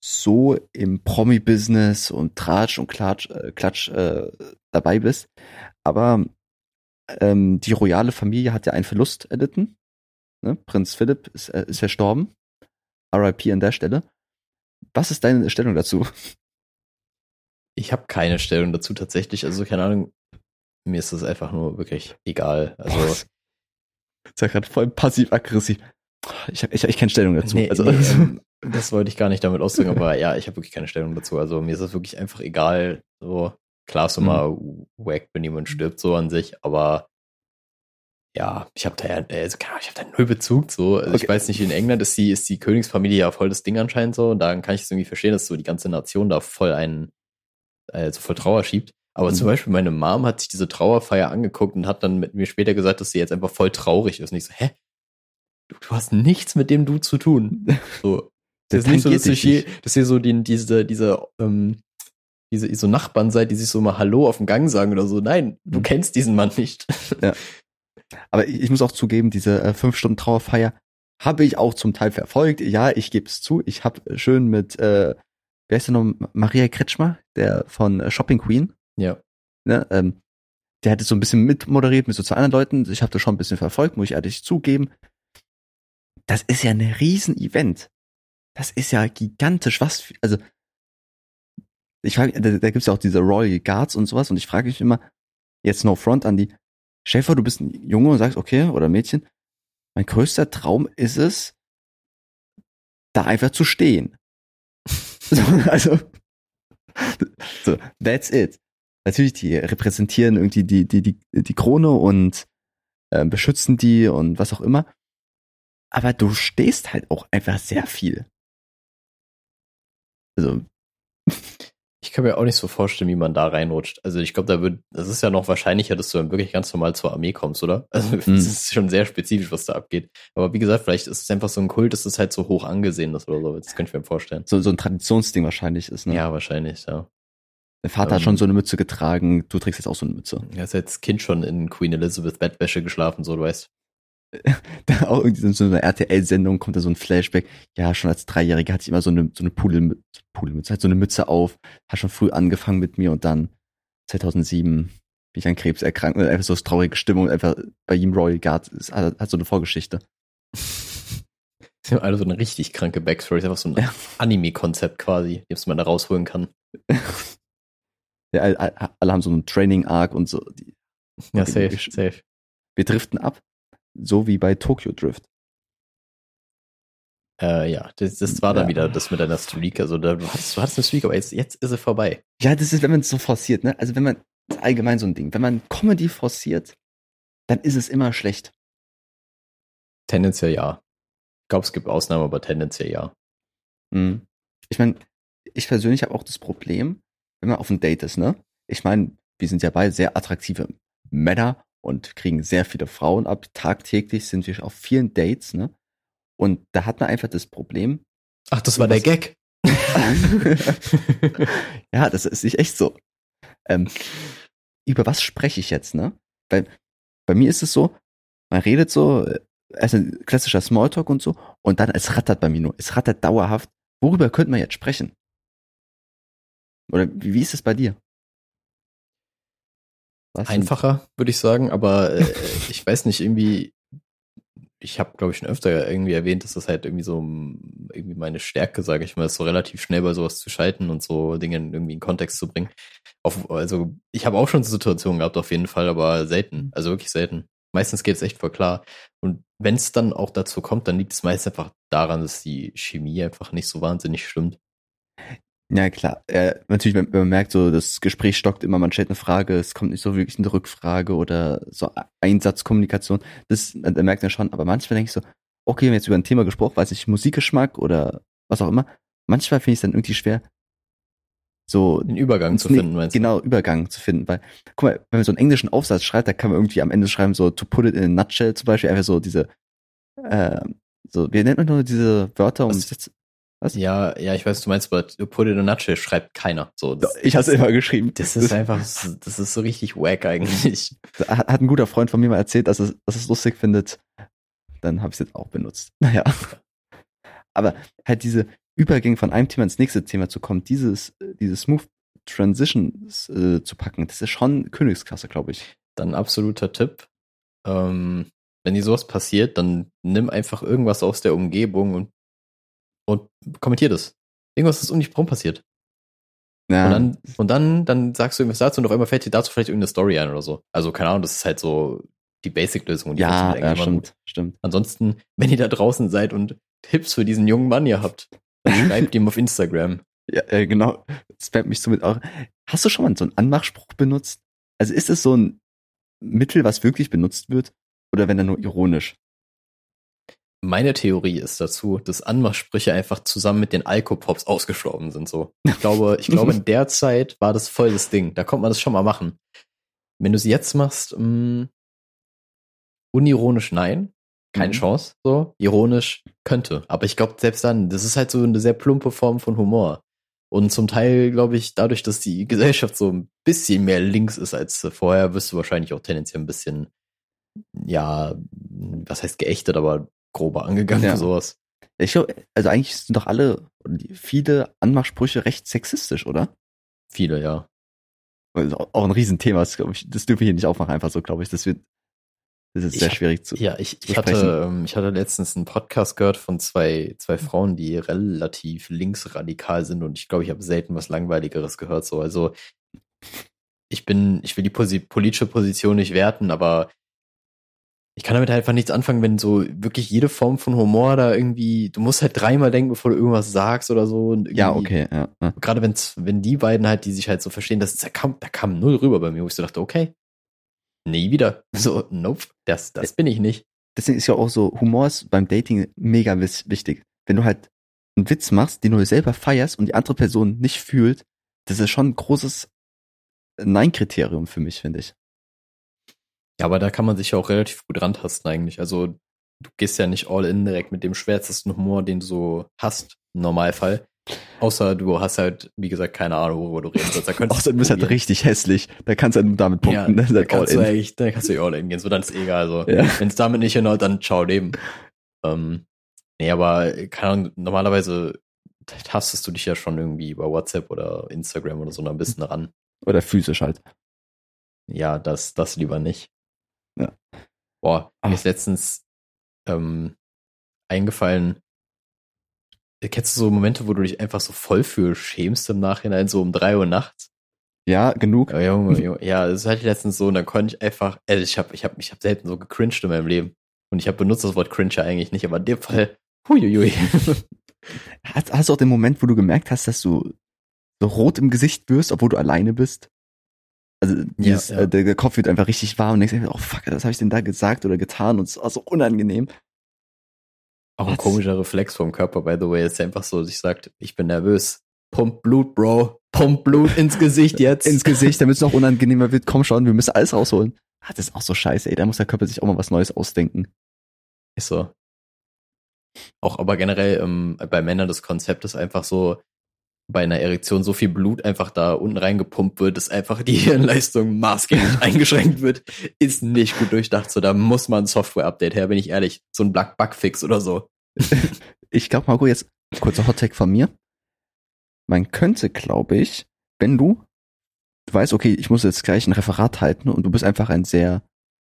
so im Promi-Business und Tratsch und Klatsch, äh, Klatsch äh, dabei bist, aber ähm, die royale Familie hat ja einen Verlust erlitten. Ne? Prinz Philipp ist, äh, ist verstorben. RIP an der Stelle. Was ist deine Stellung dazu? Ich habe keine Stellung dazu tatsächlich. Also keine Ahnung. Mir ist das einfach nur wirklich egal. Also Das ist ja gerade voll passiv-aggressiv. Ich habe ich, ich keine Stellung dazu. nee, also, nee, ähm, das wollte ich gar nicht damit ausdrücken, aber ja, ich habe wirklich keine Stellung dazu. Also mir ist das wirklich einfach egal. So klar ist immer wack, wenn jemand stirbt so an sich, aber ja, ich habe da ja, also ich habe da null Bezug so. Also ich Okay. weiß nicht, in England ist die ist die Königsfamilie ja voll das Ding anscheinend so und dann kann ich es irgendwie verstehen, dass so die ganze Nation da voll einen also voll Trauer schiebt. Aber Mhm. zum Beispiel meine Mom hat sich diese Trauerfeier angeguckt und hat dann mit mir später gesagt, dass sie jetzt einfach voll traurig ist. Und ich so, hä? Du, du hast nichts mit dem Du zu tun. So, Das das ist nicht so, dass hier, dass ihr so die, diese, diese, ähm, diese so Nachbarn seid, die sich so mal Hallo auf dem Gang sagen oder so. Nein, du Mhm. kennst diesen Mann nicht. Aber ich, ich muss auch zugeben, diese äh, fünf Stunden Trauerfeier habe ich auch zum Teil verfolgt. Ja, ich gebe es zu. Ich habe schön mit, äh, wer ist denn noch, Maria Kretschmer, der von äh, Shopping Queen, Ja. ne, ähm, der hat es so ein bisschen mitmoderiert mit so zwei anderen Leuten. Ich habe das schon ein bisschen verfolgt, muss ich ehrlich zugeben. Das ist ja ein Riesen-Event. Das ist ja gigantisch. Was, für, also ich frage, da, da gibt's ja auch diese Royal Guards und sowas und ich frage mich immer, jetzt no front an die, vor, du bist ein Junge und sagst, okay, oder Mädchen, mein größter Traum ist es, da einfach zu stehen. so, also, so, that's it. Natürlich, die repräsentieren irgendwie die, die, die, die Krone und äh, beschützen die und was auch immer. Aber du stehst halt auch einfach sehr viel. Also, Ich kann mir auch nicht so vorstellen, wie man da reinrutscht. Also ich glaube, da wird, das ist ja noch wahrscheinlicher, dass du dann wirklich ganz normal zur Armee kommst, oder? Also Mhm. das ist schon sehr spezifisch, was da abgeht. Aber wie gesagt, vielleicht ist es einfach so ein Kult, dass es halt so hoch angesehen ist oder so. Das könnte ich mir vorstellen. so, so ein Traditionsding wahrscheinlich ist, ne? Ja, wahrscheinlich, ja. Der Vater hat Ähm. schon so eine Mütze getragen, du trägst jetzt auch so eine Mütze. Er ist als Kind schon in Queen Elizabeth Bettwäsche geschlafen, so du weißt. Da auch irgendwie in so einer RTL-Sendung kommt da so ein Flashback. Ja, schon als Dreijähriger hatte ich immer so eine, so eine Pudelmütze, Pudelmütze, halt so eine Mütze auf, hat schon früh angefangen mit mir und dann 2007 bin ich an Krebs erkrankt und einfach so das traurige Stimmung, einfach bei ihm Royal Guard, es hat, hat so eine Vorgeschichte. Sie haben alle so eine richtig kranke Backstory, ist einfach so ein Ja. Anime-Konzept quasi, das man da rausholen kann. Ja, all- all- alle haben so einen Training-Arc und so. Die, Ja, safe, safe. wir driften ab, so wie bei Tokyo Drift. Äh, ja, das, das war dann Ja. wieder das mit deiner Streak. Also da, du, hattest, du hattest eine Streak, aber jetzt, jetzt ist sie vorbei. Ja, das ist, wenn man es so forciert, ne? Also wenn man, das ist allgemein so ein Ding, wenn man Comedy forciert, dann ist es immer schlecht. Tendenziell ja. Ich glaube, es gibt Ausnahmen, aber tendenziell ja. Mhm. Ich meine, ich persönlich habe auch das Problem, wenn man auf ein Date ist, ne? Ich meine, wir sind ja beide sehr attraktive Männer und kriegen sehr viele Frauen ab. Tagtäglich sind wir auf vielen Dates, ne? Und da hat man einfach das Problem, Ach, das war der Gag. ja, das ist nicht echt so. Ähm, über was spreche ich jetzt, ne? Weil bei mir ist es so, man redet so, also ein klassischer Smalltalk und so, und dann es rattert bei mir nur. Es rattert dauerhaft. Worüber könnte man jetzt sprechen? Oder wie, wie ist es bei dir? Was Einfacher, würde ich sagen, aber äh, ich weiß nicht, irgendwie, ich habe, glaube ich, schon öfter irgendwie erwähnt, dass das halt irgendwie so irgendwie meine Stärke, sage ich mal, ist so relativ schnell bei sowas zu schalten und so Dinge irgendwie in Kontext zu bringen. Auf, also ich habe auch schon Situationen gehabt, auf jeden Fall, aber selten, also wirklich selten. Meistens geht es echt voll klar. Und wenn es dann auch dazu kommt, dann liegt es meist einfach daran, dass die Chemie einfach nicht so wahnsinnig stimmt. Ja, klar. Äh, natürlich, wenn, wenn, man merkt, so das Gespräch stockt immer, man stellt eine Frage, es kommt nicht so wirklich eine Rückfrage oder so Einsatzkommunikation. Das, da merkt man schon. Aber manchmal denke ich so, okay, wir haben jetzt über ein Thema gesprochen, weiß ich, Musikgeschmack oder was auch immer. Manchmal finde ich es dann irgendwie schwer, so den Übergang zu finden, meinst du? Genau, Übergang zu finden, weil guck mal, wenn man so einen englischen Aufsatz schreibt, da kann man irgendwie am Ende schreiben so to put it in a nutshell zum Beispiel einfach so diese äh, so wie nennt man nur diese Wörter um was? Was? Ja, ja, ich weiß, du meinst, aber to put it in a nutshell schreibt keiner. So, das, ich habe immer geschrieben. Das ist einfach, das ist so richtig wack eigentlich. Hat, hat ein guter Freund von mir mal erzählt, dass es, dass es lustig findet. Dann habe ich es jetzt auch benutzt. Naja. Aber halt diese, Übergänge von einem Thema ins nächste Thema zu kommen, dieses, diese Smooth Transitions äh, zu packen, das ist schon Königsklasse, glaube ich. Dann absoluter Tipp. Ähm, wenn dir sowas passiert, dann nimm einfach irgendwas aus der Umgebung und, und kommentier das. Irgendwas ist um dich herum passiert. Ja. Und dann, und dann, dann sagst du irgendwas dazu und auf einmal fällt dir dazu vielleicht irgendeine Story ein oder so. Also, keine Ahnung, das ist halt so die Basic-Lösung. Ja, ja stimmt, gut. stimmt. Ansonsten, wenn ihr da draußen seid und Tipps für diesen jungen Mann ihr habt, Schreibt ihm auf Instagram. Ja, äh, genau. Spammt mich somit auch. Hast du schon mal so einen Anmachspruch benutzt? Also ist es so ein Mittel, was wirklich benutzt wird? Oder wenn er nur ironisch? Meine Theorie ist dazu, dass Anmachsprüche einfach zusammen mit den Alkopops ausgestorben sind, so. Ich glaube, ich glaube, in der Zeit war das voll das Ding. Da konnte man das schon mal machen. Wenn du es jetzt machst, mh, mm, unironisch nein keine mhm. Chance, so. Ironisch könnte. Aber ich glaube, selbst dann, das ist halt so eine sehr plumpe Form von Humor. Und zum Teil, glaube ich, dadurch, dass die Gesellschaft so ein bisschen mehr links ist als vorher, wirst du wahrscheinlich auch tendenziell ein bisschen, ja, was heißt geächtet, aber grober angegangen ja. für sowas. Ich glaube, also eigentlich sind doch alle, viele Anmachsprüche recht sexistisch, oder? Viele, ja. Also auch ein Riesenthema, das, ich, das dürfen wir hier nicht aufmachen, einfach so, glaube ich. Das wird das ist sehr ich, schwierig zu. Ja, ich, ich hatte, ähm, ich hatte letztens einen Podcast gehört von zwei, zwei Frauen, die relativ linksradikal sind und ich glaube, ich habe selten was Langweiligeres gehört. So, also ich bin, ich will die Posi politische Position nicht werten, aber ich kann damit halt einfach nichts anfangen, wenn so wirklich jede Form von Humor da irgendwie, du musst halt dreimal denken, bevor du irgendwas sagst oder so. ja, okay, ja. ja. Gerade wenn's, wenn die beiden halt, die sich halt so verstehen, das, da kam, da kam null rüber bei mir, wo ich so dachte, okay, nie wieder. So, nope, das, das bin ich nicht. Deswegen ist ja auch so, Humor ist beim Dating mega wichtig. Wenn du halt einen Witz machst, den du selber feierst und die andere Person nicht fühlt, das ist schon ein großes Nein-Kriterium für mich, finde ich. Ja, aber da kann man sich ja auch relativ gut rantasten eigentlich. Also du gehst ja nicht all in direkt mit dem schwärzesten Humor, den du so hast, im Normalfall. Außer du hast halt, wie gesagt, keine Ahnung, worüber du reden sollst. Da Außer du bist halt richtig hässlich. Da kannst du halt damit punkten. Ja, da kannst du eigentlich, da kannst du all in gehen. So, dann ist egal. So. Ja. Wenn es damit nicht hinhaut, dann ciao Leben. Ähm, nee, aber keine Ahnung, normalerweise tastest du dich ja schon irgendwie über WhatsApp oder Instagram oder so noch ein bisschen ran. Oder physisch halt. Ja, das, das lieber nicht. Ja. Boah, mir ist letztens ähm, eingefallen, Kennst du so Momente, wo du dich einfach so voll für schämst im Nachhinein, so um drei Uhr nachts? Ja, genug. Ja, Junge, Junge. ja, das hatte ich letztens so und dann konnte ich einfach, also ich habe ich hab, ich hab selten so gecringed in meinem Leben. Und ich habe benutzt das Wort cringe eigentlich nicht, aber in dem Fall, huiuiui. Hast, hast du auch den Moment, wo du gemerkt hast, dass du so rot im Gesicht wirst, obwohl du alleine bist? Also dieses, ja, ja. Äh, der, der, Kopf wird einfach richtig warm und denkst, oh fuck, was habe ich denn da gesagt oder getan und es war so unangenehm. Auch ein Was? komischer Reflex vom Körper, by the way, ist einfach so, sich sagt, ich bin nervös. Pump Blut, Bro. Pump Blut ins Gesicht jetzt. ins Gesicht, damit es noch unangenehmer wird. Komm schon, wir müssen alles rausholen. Ah, das ist auch so scheiße, ey. Da muss der Körper sich auch mal was Neues ausdenken. Ist so. Auch aber generell ähm, bei Männern das Konzept ist einfach so, bei einer Erektion so viel Blut einfach da unten reingepumpt wird, dass einfach die Hirnleistung maßgeblich eingeschränkt wird, ist nicht gut durchdacht. So, da muss man ein Software-Update her, bin ich ehrlich. So ein Bug-Bugfix oder so. ich glaube, Marco, jetzt kurzer Hottag von mir. Man könnte, glaube ich, wenn du, du weißt, okay, ich muss jetzt gleich ein Referat halten und du bist einfach ein sehr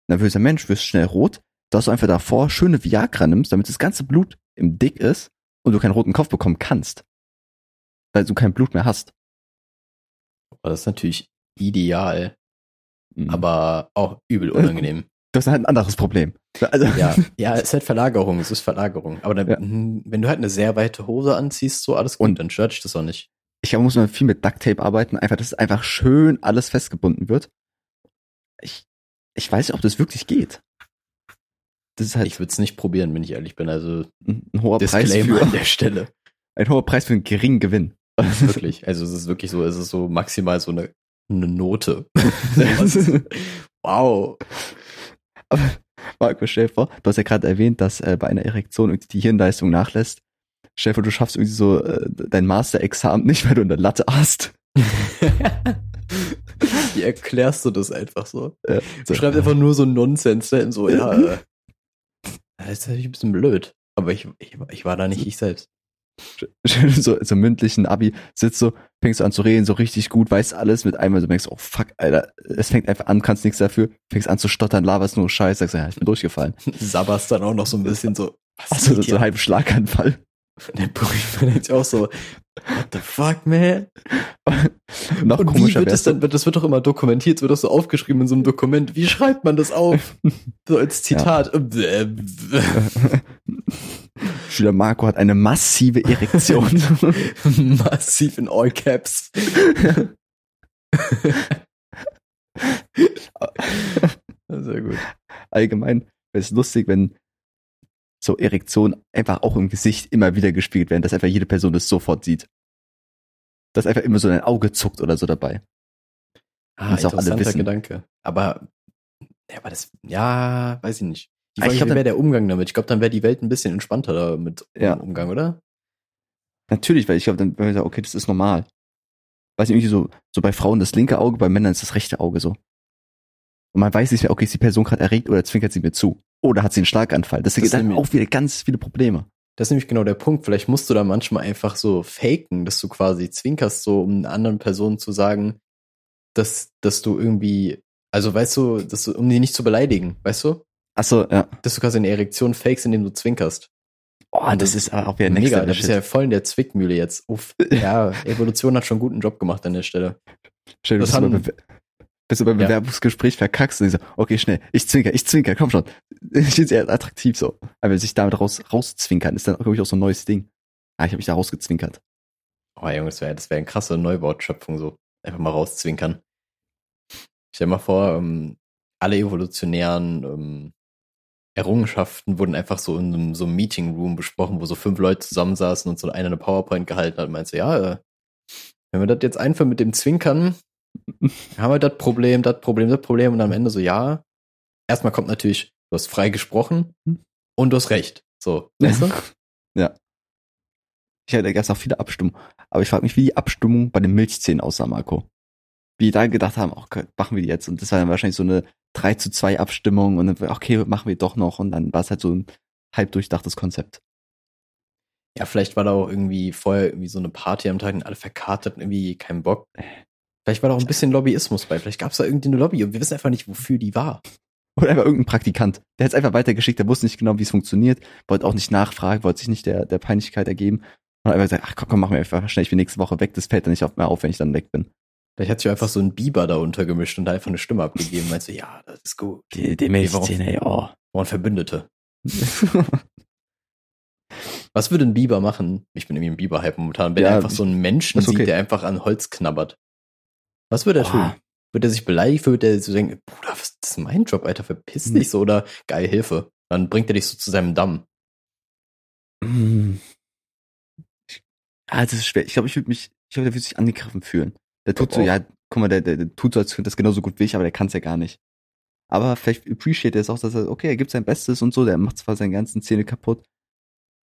nervöser Mensch, wirst schnell rot, dass du einfach davor schöne Viagra nimmst, damit das ganze Blut im Dick ist und du keinen roten Kopf bekommen kannst weil du kein Blut mehr hast. Das ist natürlich ideal, mhm. aber auch übel unangenehm. Das ist halt ein anderes Problem. Also ja, ja, es ist halt Verlagerung, es ist Verlagerung. Aber dann, ja. Hm, wenn du halt eine sehr weite Hose anziehst, so alles gut, und dann stört dich das auch nicht. Ich glaube, muss man viel mit Duct Tape arbeiten, einfach, dass einfach schön alles festgebunden wird. Ich, ich weiß nicht, ob das wirklich geht. Das ist halt ich würde es nicht probieren, wenn ich ehrlich bin. Also ein, hoher Preis für, an der Stelle. Ein hoher Preis für einen geringen Gewinn. Wirklich. Also es ist wirklich so, es ist so maximal so eine, eine Note. wow. Aber Marco, stell dir vor, du hast ja gerade erwähnt, dass äh, bei einer Erektion irgendwie die Hirnleistung nachlässt. Stell dir vor, du schaffst irgendwie so äh, dein Master-Examen nicht, weil du eine Latte hast. Wie erklärst du das einfach so? Ja, so. Du schreibst einfach nur so Nonsens, ne? so, ja, äh, das ist natürlich ein bisschen blöd. Aber ich, ich, ich war da nicht ich selbst. so, so mündlichen Abi, sitzt so, fängst du an zu reden, so richtig gut, weißt alles mit einmal, so denkst, oh fuck, Alter, es fängt einfach an, kannst nichts dafür, fängst an zu stottern, laberst nur Scheiß, sagst, ja, ich bin durchgefallen. Sabberst dann auch noch so ein bisschen so, was du so, so einen halben Schlaganfall? Der Prüfer denkt auch so, what the fuck, man? noch Und komischer wie wird das dann, das wird doch immer dokumentiert, so wird das so aufgeschrieben in so einem Dokument. Wie schreibt man das auf? so als Zitat. Schüler Marco hat eine massive Erektion. Massiv in all caps. Sehr gut. Allgemein wäre es lustig, wenn so Erektionen einfach auch im Gesicht immer wieder gespielt werden, dass einfach jede Person das sofort sieht. Dass einfach immer so ein Auge zuckt oder so dabei. Ah, das interessanter auch alle wissen. Gedanke. Aber, ja, aber das, ja, weiß ich nicht. Die Frage, ich glaube, wäre der Umgang damit. Ich glaube, dann wäre die Welt ein bisschen entspannter damit ja. im Umgang, oder? Natürlich, weil ich glaube, dann wäre sagen, okay, das ist normal. Weiß nicht, irgendwie so, so bei Frauen das linke Auge, bei Männern ist das rechte Auge so. Und man weiß nicht mehr, okay, ist die Person gerade erregt oder zwinkert sie mir zu? Oder hat sie einen Schlaganfall? Das, das gibt dann auch wieder ganz viele Probleme. Das ist nämlich genau der Punkt. Vielleicht musst du da manchmal einfach so faken, dass du quasi zwinkerst, so um anderen Person zu sagen, dass, dass du irgendwie, also weißt du, dass du, um die nicht zu beleidigen, weißt du? Ach so, ja. Dass du quasi eine Erektion fakest, indem du zwinkerst. Oh, das, das ist auch wieder mega. Da bist ja voll in der Zwickmühle jetzt. Uff. Ja, Evolution hat schon einen guten Job gemacht an der Stelle. Stell dir das haben, bis du beim ja. Bewerbungsgespräch verkackst und so, okay, schnell, ich zwinker, ich zwinker, komm schon. Ich finde eher attraktiv so. Aber sich damit raus, rauszwinkern, ist dann, glaube ich, auch so ein neues Ding. Ah, ich habe mich da rausgezwinkert. Oh, Junge, das wäre das wär eine krasse Neuwortschöpfung, so. Einfach mal rauszwinkern. Stell dir mal vor, ähm, alle evolutionären ähm, Errungenschaften wurden einfach so in einem, so einem Meeting Room besprochen, wo so fünf Leute zusammensaßen und so einer eine PowerPoint gehalten hat und meinte, ja, äh, wenn wir das jetzt einführen mit dem Zwinkern, haben wir das Problem, das Problem, das Problem und am Ende so, ja. Erstmal kommt natürlich, du hast frei gesprochen hm. und du hast recht. So, weißt du? ja. Ich hatte gab auch viele Abstimmungen. Aber ich frage mich, wie die Abstimmung bei den Milchzähnen aussah, Marco. Wie die da gedacht haben, okay, machen wir die jetzt. Und das war dann wahrscheinlich so eine 3 zu 2 Abstimmung und dann, okay, machen wir doch noch. Und dann war es halt so ein halb durchdachtes Konzept. Ja, vielleicht war da auch irgendwie vorher irgendwie so eine Party am Tag und alle verkartet und irgendwie keinen Bock. Vielleicht war da auch ein bisschen Lobbyismus bei. Vielleicht gab es da irgendeine Lobby und wir wissen einfach nicht, wofür die war. Oder einfach irgendein Praktikant. Der hat es einfach weitergeschickt, der wusste nicht genau, wie es funktioniert, wollte auch nicht nachfragen, wollte sich nicht der, der Peinlichkeit ergeben. Und hat einfach gesagt, ach komm, komm, machen wir einfach schnell, ich bin nächste Woche weg, das fällt dann nicht mehr auf, wenn ich dann weg bin. Vielleicht hat sich einfach so ein Biber da untergemischt und da einfach eine Stimme abgegeben. Meinst du, ja, das ist gut. Die, die Milchzähne, ja. Und Verbündete. Was würde ein Biber machen? Ich bin irgendwie ein Biber-Hype momentan. Wenn ja, er einfach so einen Menschen okay. sieht, der einfach an Holz knabbert. Was würde er tun? Würde er sich beleidigt? Würde er so denken, Bruder, was ist mein Job, Alter? Verpiss hm. dich so oder geil, Hilfe. Dann bringt er dich so zu seinem Damm. Hm. Ah, das ist schwer. Ich glaube, ich würde mich, ich glaube, der würde sich angegriffen fühlen. Der tut so, auch. ja, guck mal, der, der, der tut so, als könnte das genauso gut wie ich, aber der kann es ja gar nicht. Aber vielleicht appreciate er es auch, dass er, okay, er gibt sein Bestes und so, der macht zwar seine ganzen Zähne kaputt,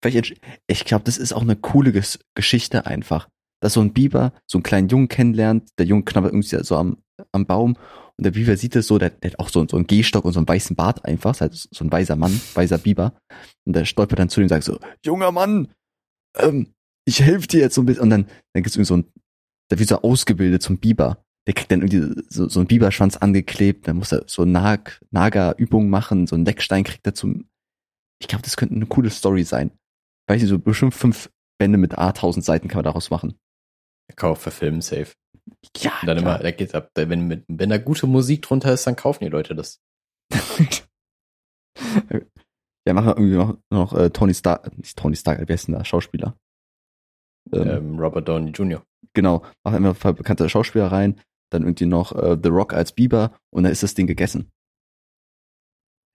vielleicht, ich glaube, das ist auch eine coole Ges Geschichte einfach. Dass so ein Biber so einen kleinen Jungen kennenlernt, der Junge knabbert irgendwie so am, am Baum und der Biber sieht es so, der, der hat auch so, so einen Gehstock und so einen weißen Bart einfach, ist halt so ein weißer Mann, weißer Biber. Und der stolpert dann zu ihm und sagt so, junger Mann, ähm, ich helfe dir jetzt so ein bisschen. Und dann, dann gibt's irgendwie so ein, der wird so ausgebildet zum Biber. Der kriegt dann irgendwie so, so einen Biberschwanz angeklebt, dann muss er so Nag, Naga-Übungen machen, so einen Leckstein kriegt er zum, ich glaube, das könnte eine coole Story sein. Weiß ich, so bestimmt fünf Bände mit A, tausend Seiten kann man daraus machen. Kauf für Film safe. Ja, Und dann immer, da geht's ab. Wenn, mit, wenn da gute Musik drunter ist, dann kaufen die Leute das. ja, machen wir irgendwie noch, noch äh, Tony Stark, nicht Tony Stark, wer ist denn da? Schauspieler. Ähm, ähm, Robert Downey Jr. Genau, machen immer ein bekannte Schauspieler rein, dann irgendwie noch äh, The Rock als Biber und dann ist das Ding gegessen.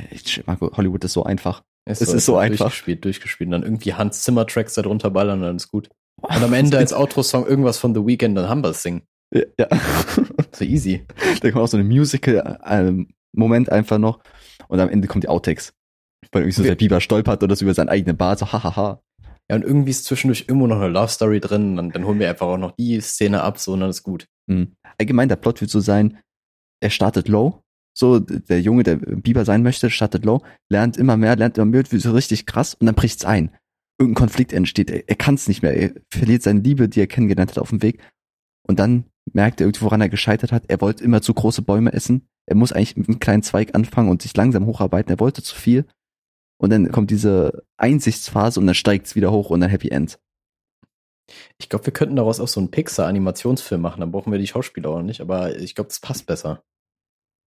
Ich, Marco, Hollywood ist so einfach. Es, Es ist so einfach. Durchgespielt, durchgespielt. Und dann irgendwie Hans Zimmer Tracks da drunter ballern und dann ist gut. Und am Ende als Outro-Song irgendwas von The Weeknd, dann haben wir das Ding. Ja. ja. So easy. da kommt auch so eine Musical-Moment einfach noch und am Ende kommt die Outtakes. Weil irgendwie so der Biber stolpert oder so über seinen eigenen Bart, so hahaha. Ja, und irgendwie ist zwischendurch immer noch eine Love Story drin. Und dann holen wir einfach auch noch die Szene ab, so und dann ist gut. Mhm. Allgemein, der Plot wird so sein, er startet low, so der Junge, der Biber sein möchte, startet low, lernt immer mehr, lernt immer mehr, wird so richtig krass und dann bricht's ein. Irgendein Konflikt entsteht, er, er kann es nicht mehr, er verliert seine Liebe, die er kennengelernt hat auf dem Weg und dann merkt er irgendwie, woran er gescheitert hat. Er wollte immer zu große Bäume essen. Er muss eigentlich mit einem kleinen Zweig anfangen und sich langsam hocharbeiten. Er wollte zu viel. Und dann kommt diese Einsichtsphase und dann steigt's wieder hoch und dann Happy End. Ich glaube, wir könnten daraus auch so einen Pixar-Animationsfilm machen. Dann brauchen wir die Schauspieler auch nicht, aber ich glaube, das passt besser.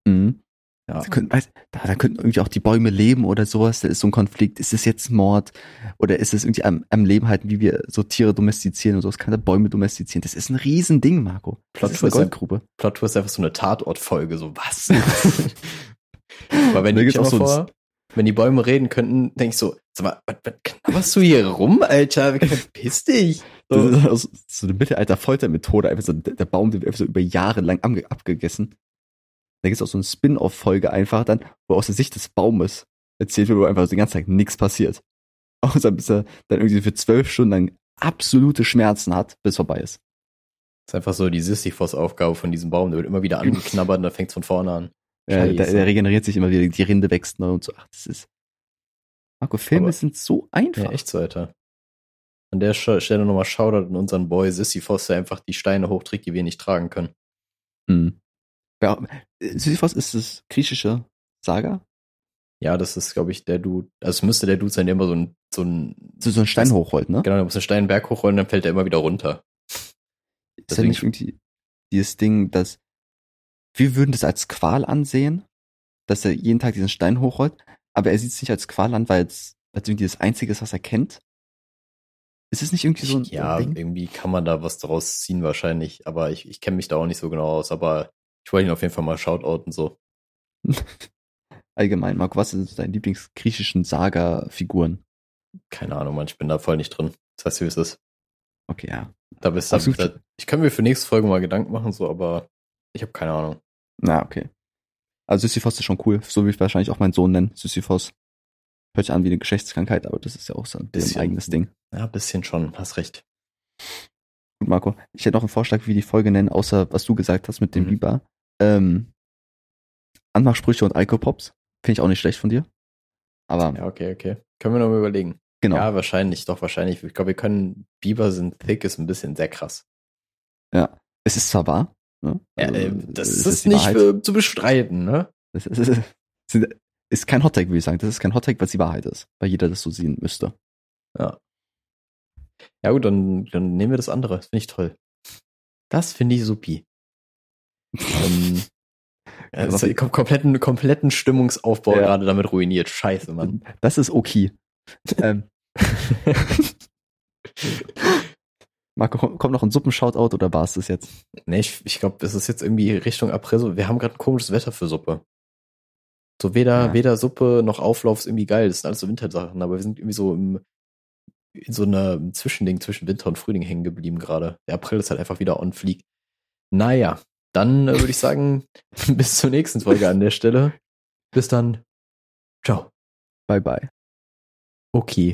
Mhm. Ja. Da könnten, weiß, da, da könnten irgendwie auch die Bäume leben oder sowas. Da ist so ein Konflikt. Ist es jetzt Mord? Oder ist es irgendwie am, am Leben halten, wie wir so Tiere domestizieren und so? Es kann da Bäume domestizieren. Das ist ein Riesending, Marco. Das ist eine. Plot ist einfach so eine Tatortfolge, so was? Aber wenn ich auch so vor, wenn die Bäume reden könnten, denke ich so, sag mal, was, was knabberst du hier rum, Alter? Verpiss dich. Das So. so eine Mittelalter-Foltermethode. Einfach so, der Baum, wird einfach so über Jahre lang abge- abgegessen. Da gibt's auch so eine Spin-off-Folge einfach dann, wo aus der Sicht des Baumes erzählt wird, wo einfach so den ganzen Tag nichts passiert. Außer bis er dann irgendwie für zwölf Stunden lang absolute Schmerzen hat, bis vorbei ist. Das ist einfach so die Sisyphos-Aufgabe von diesem Baum. Der wird immer wieder angeknabbert und dann fängt von vorne an. Ja, der, der regeneriert sich immer wieder, die Rinde wächst neu und so. Ach, das ist. Marco, Filme Aber- sind so einfach. Ja, echt so, Alter. An der Stelle nochmal Shoutout an unseren Boy Sisyphos, der einfach die Steine hochträgt, die wir nicht tragen können. Hm. Sisyphos ist das griechische Saga? Ja, das ist, glaube ich, der Dude. Also es müsste der Dude sein, der immer so ein, so ein So, so ein Stein hochrollt, ne? genau, der muss einen Stein Berg hochrollen, dann fällt er immer wieder runter. Ist ja nicht irgendwie dieses Ding, dass wir würden das als Qual ansehen, dass er jeden Tag diesen Stein hochrollt, aber er sieht es nicht als Qual an, weil es als irgendwie das Einzige ist, was er kennt. Ist es nicht irgendwie so ein, ja, Ding? irgendwie kann man da was draus ziehen wahrscheinlich, aber ich, ich kenne mich da auch nicht so genau aus, aber ich wollte ihn auf jeden Fall mal shoutouten so. Allgemein, Marco, was sind deine Lieblingsgriechischen Saga-Figuren? Keine Ahnung, man, ich bin da voll nicht drin. Das heißt, wie es ist. Okay, ja. Da bist du. Da, ich kann mir für nächste Folge mal Gedanken machen, so, aber ich habe keine Ahnung. Na, okay. Also Sisyphos ist schon cool. So würde ich wahrscheinlich auch meinen Sohn nennen, Sisyphos. Hört sich an wie eine Geschlechtskrankheit, aber das ist ja auch so ein Bisschen. eigenes Ding. Ja, bisschen schon, hast recht. Gut, Marco. Ich hätte noch einen Vorschlag, wie wir die Folge nennen, außer was du gesagt hast mit dem Mhm. Biber. Ähm, Anmachsprüche und Alkopops. Finde ich auch nicht schlecht von dir. Aber Ja, okay, okay. Können wir noch mal überlegen. genau. Ja, wahrscheinlich, doch, wahrscheinlich. Ich glaube, wir können, Biber sind thick, ist ein bisschen sehr krass. Ja. Es ist zwar wahr. Ne? Ja, Also, äh, das ist, die nicht äh, zu bestreiten, ne? Es ist, ist, ist- ist kein Hottag, würde ich sagen. Das ist kein Hottag, was die Wahrheit ist. Weil jeder das so sehen müsste. Ja. Ja, gut, dann, dann nehmen wir das andere. Das finde ich toll. Das finde ich supi. Ähm, ist kom kompletten, kompletten Stimmungsaufbau Ja. gerade damit ruiniert. Scheiße, Mann. Das ist okay. ähm, Marco, komm- kommt noch ein Suppenshoutout oder war es das jetzt? nee, ich, ich glaube, das ist jetzt irgendwie Richtung April. so- Wir haben gerade ein komisches Wetter für Suppe. So weder, Ja. weder Suppe noch Auflauf ist irgendwie geil. Das sind alles so Wintersachen, aber wir sind irgendwie so im, in so einer im Zwischending zwischen Winter und Frühling hängen geblieben gerade. Der April ist halt einfach wieder on fleek. Naja, dann äh, würde ich sagen, bis zur nächsten Folge an der Stelle. Bis dann. Ciao. Bye bye. Okay.